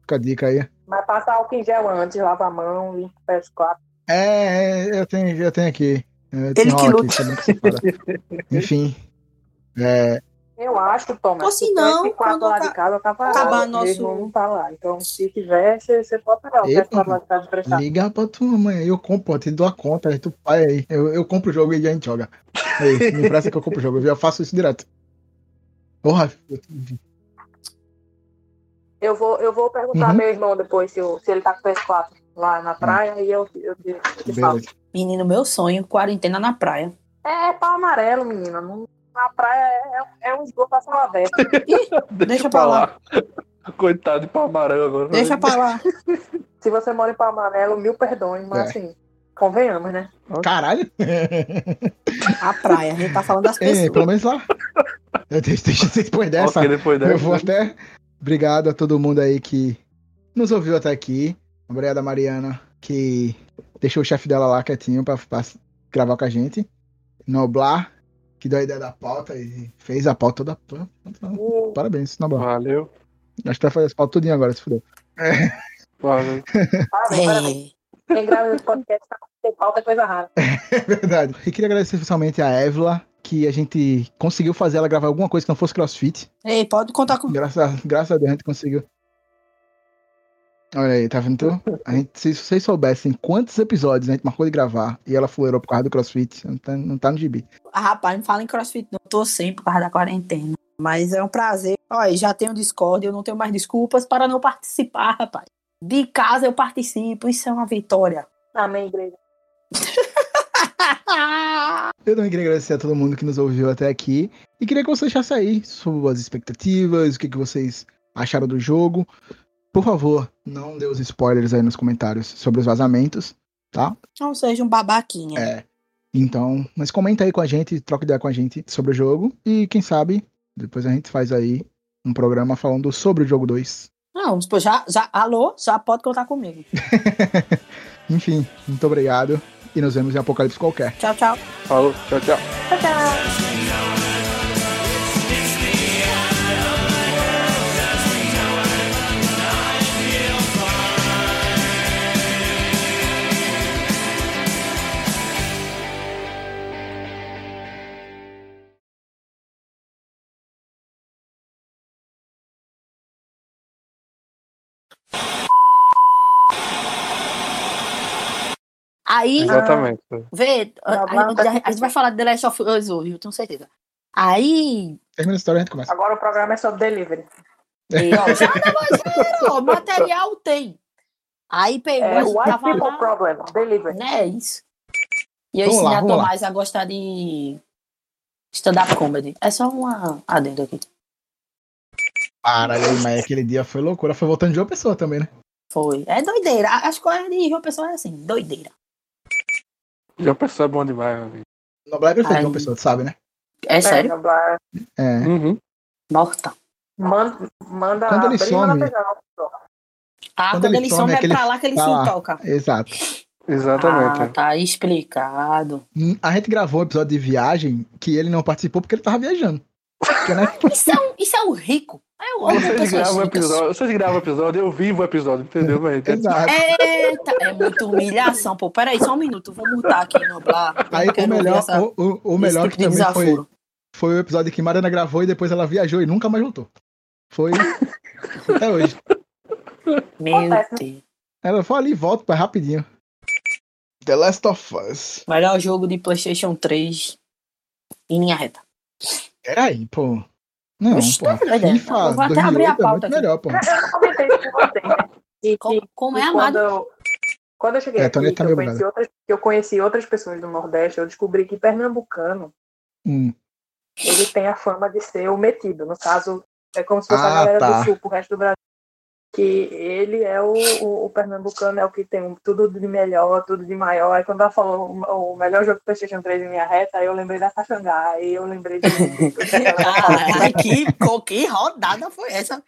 Fica a dica aí. Mas passa álcool em gel antes, lava a mão, limpa o PS4. É, é, eu tenho, eu tenho aqui. Eu Ele que aqui, luta. Enfim. É, Eu acho, Thomas, Ou se não, PS4 quando lá de casa tava acabar lá, nosso- não tá lá. Então, se tiver, você, você pode pegar o Eita. PS4 lá de casa emprestado. liga pra tua mãe, eu compro, eu te dou a conta, aí tu pai aí. Eu, eu compro o jogo e a gente joga. Aí, me empresta que eu compro o jogo, eu já faço isso direto. Porra, eu- Eu vou, eu vou perguntar Uhum. ao meu irmão depois se, eu- se ele tá com o PS4 lá na praia e eu, eu, eu, te falo. Menino, meu sonho, quarentena na praia. É pau amarelo, menina. Na praia é, é um esgoto a céu aberto. Deixa pra lá. Coitado de pau amarelo agora. Deixa pra lá. Se você mora em pau amarelo, mil perdões, mas É. assim, convenhamos, né? Caralho! A praia. A gente tá falando das É, pessoas. pelo menos lá. Deixa você depois dessa. Ok, depois dessa. Eu vou até. Obrigado a todo mundo aí que nos ouviu até aqui. Obrigado a Mariana, que deixou o chefe dela lá quietinho pra, pra gravar com a gente. Noblar, que deu a ideia da pauta e fez a pauta toda. E Parabéns, Noblar. Valeu. Acho que vai fazer essa pauta tudinho agora, se fudeu. Valeu. parabéns, parabéns. É. Quem grava esse podcast tá sem pauta é coisa rara. É verdade. E queria agradecer especialmente a Évila, que a gente conseguiu fazer ela gravar alguma coisa que não fosse crossfit. Ei, pode contar com. Graças graças a Deus a gente conseguiu. Olha aí, tá vendo? tu? A gente, se vocês soubessem quantos episódios a gente marcou de gravar e ela fuleirou por causa do crossfit, não tá, não tá no gibi. Ah, rapaz, não fala em crossfit, não. Tô sem por causa da quarentena. Mas é um prazer. Olha, já tenho Discord, eu não tenho mais desculpas para não participar, rapaz. De casa eu participo, isso é uma vitória. Amém, igreja. Eu também queria agradecer a todo mundo que nos ouviu até aqui e queria que vocês deixassem aí suas expectativas, o que, que vocês acharam do jogo. Por favor, não dê os spoilers aí nos comentários sobre os vazamentos, tá? Não seja um babaquinha. É. Então, mas comenta aí com a gente, troca ideia com a gente sobre o jogo e quem sabe depois a gente faz aí um programa falando sobre o jogo 2. Não, pô, já, já, alô, já pode contar comigo. Enfim, muito obrigado e nos vemos em Apocalipse qualquer. Tchau, tchau. Falou. Tchau, tchau. Tchau, tchau. Aí, Exatamente. vê, a, a- tá a- gente vai falar de The Last of Us hoje, eu tenho certeza. Aí, Termina a história a gente começa. Agora o programa é sobre delivery. e, ó, já ó, material tem. Aí pegou, É, tava People lá, Problem, delivery. né, isso. E eu Vamos lá, ensinei a vamos lá. Tomás a gostar de stand-up comedy. É só uma adendo aqui. Caralho, aí, mas aquele dia foi loucura. Foi voltando de uma pessoa também, né? Foi. É doideira. As coisas de João Pessoa é assim, doideira. Já pessoa é bom demais, meu amigo. Noblar é perfeito uma pessoa, tu sabe, né? É sério? Noblar. É. Uhum. Morta. Manda, manda Quando ele abrir, some- manda pegar. Ah, Quando quando, ele ele some, some, é é pra lá que ele tá se lá. toca. Exato. Exatamente. Ah, tá explicado. Hum, A gente gravou um episódio de viagem que ele não participou porque ele tava viajando. Porque, né? Isso é um, isso é um rico. É um homem Vocês gravam o episódio, vocês gravam o episódio, eu vivo o episódio, entendeu, velho? Exato. Eita, é muita humilhação, pô. Peraí, só um minuto. Vou mutar aqui no Blá. Eu Aí o melhor, essa- o, o- o melhor tipo que também foi, desaforo. foi o episódio que Mariana gravou e depois ela viajou e nunca mais voltou. Foi até hoje. Meu Acontece, Deus. Ela foi ali e volta pra rapidinho. The Last of Us. Melhor jogo de PlayStation 3 em linha reta. Peraí, pô. Não, Oxe, pô. tá. FIFA Eu vou até abrir a 2008 é pauta aqui. melhor, pô. Eu comentei isso com vocês, né? E que, Como, é amado? quando, eu, quando eu cheguei É, aqui, tá eu, conheci outras, que eu conheci outras pessoas do Nordeste, eu descobri que pernambucano, Hum. ele tem a fama de ser o metido. No caso, é como se fosse Ah, a galera tá. do sul pro resto do Brasil. Que ele é o, o, o pernambucano, é o que tem tudo de melhor, tudo de maior. Aí quando ela falou o, o melhor jogo do PlayStation 3 em minha reta, aí eu lembrei da Caxangá, aí eu lembrei de. Caralho, que, que rodada foi essa?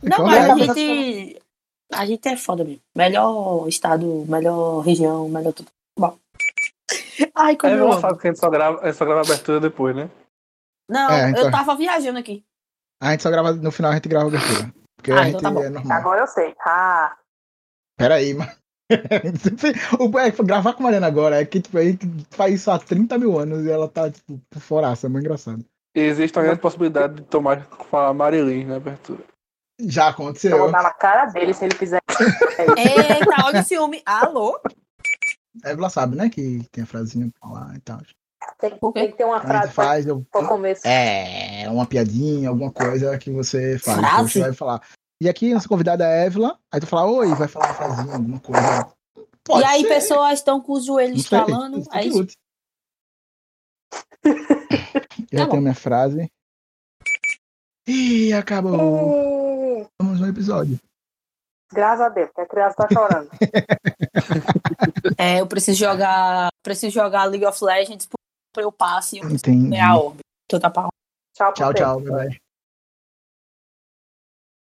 Não, mas é? a gente. A gente é foda mesmo. Melhor estado, melhor região, melhor tudo. Bom. Ai, É como eu amo. engraçado que a gente só grava, a gente só grava a abertura depois, né? Não, É, então- eu tava viajando aqui. A gente só grava, no final a gente grava a abertura. Porque Ah, a então gente tá bom. é normal. Agora eu sei. Ah, Peraí, mano. o, é, gravar com a Mariana agora é que tipo, a gente faz isso há 30 mil anos e ela tá, tipo, por foraça, é muito engraçado. Existe uma grande possibilidade de tomar com a Marilyn na abertura. Já eu aconteceu. vou dar na cara dele se ele fizer. Eita, olha o ciúme. Alô? Ela sabe, né? Que tem a frasinha pra falar e tal. Tem, tem que ter uma frase pra, faz, eu, pra começo. é, uma piadinha, alguma coisa que você faz. Frase? Você vai falar. E aqui, nossa convidada é a Evla. Aí tu fala, oi, vai falar uma frasinha, alguma coisa. Pode e aí, ser, pessoas estão com os joelhos isso É que isso. lute. Eu bom. tenho minha frase. Ih, acabou. Ê, Vamos no episódio. Graças a Deus, que a criança tá chorando. É, eu preciso jogar. Preciso jogar League of Legends pra eu passe e eu ganhar a orbe. Então tá pra Tchau, Tchau, tchau. Bye bye.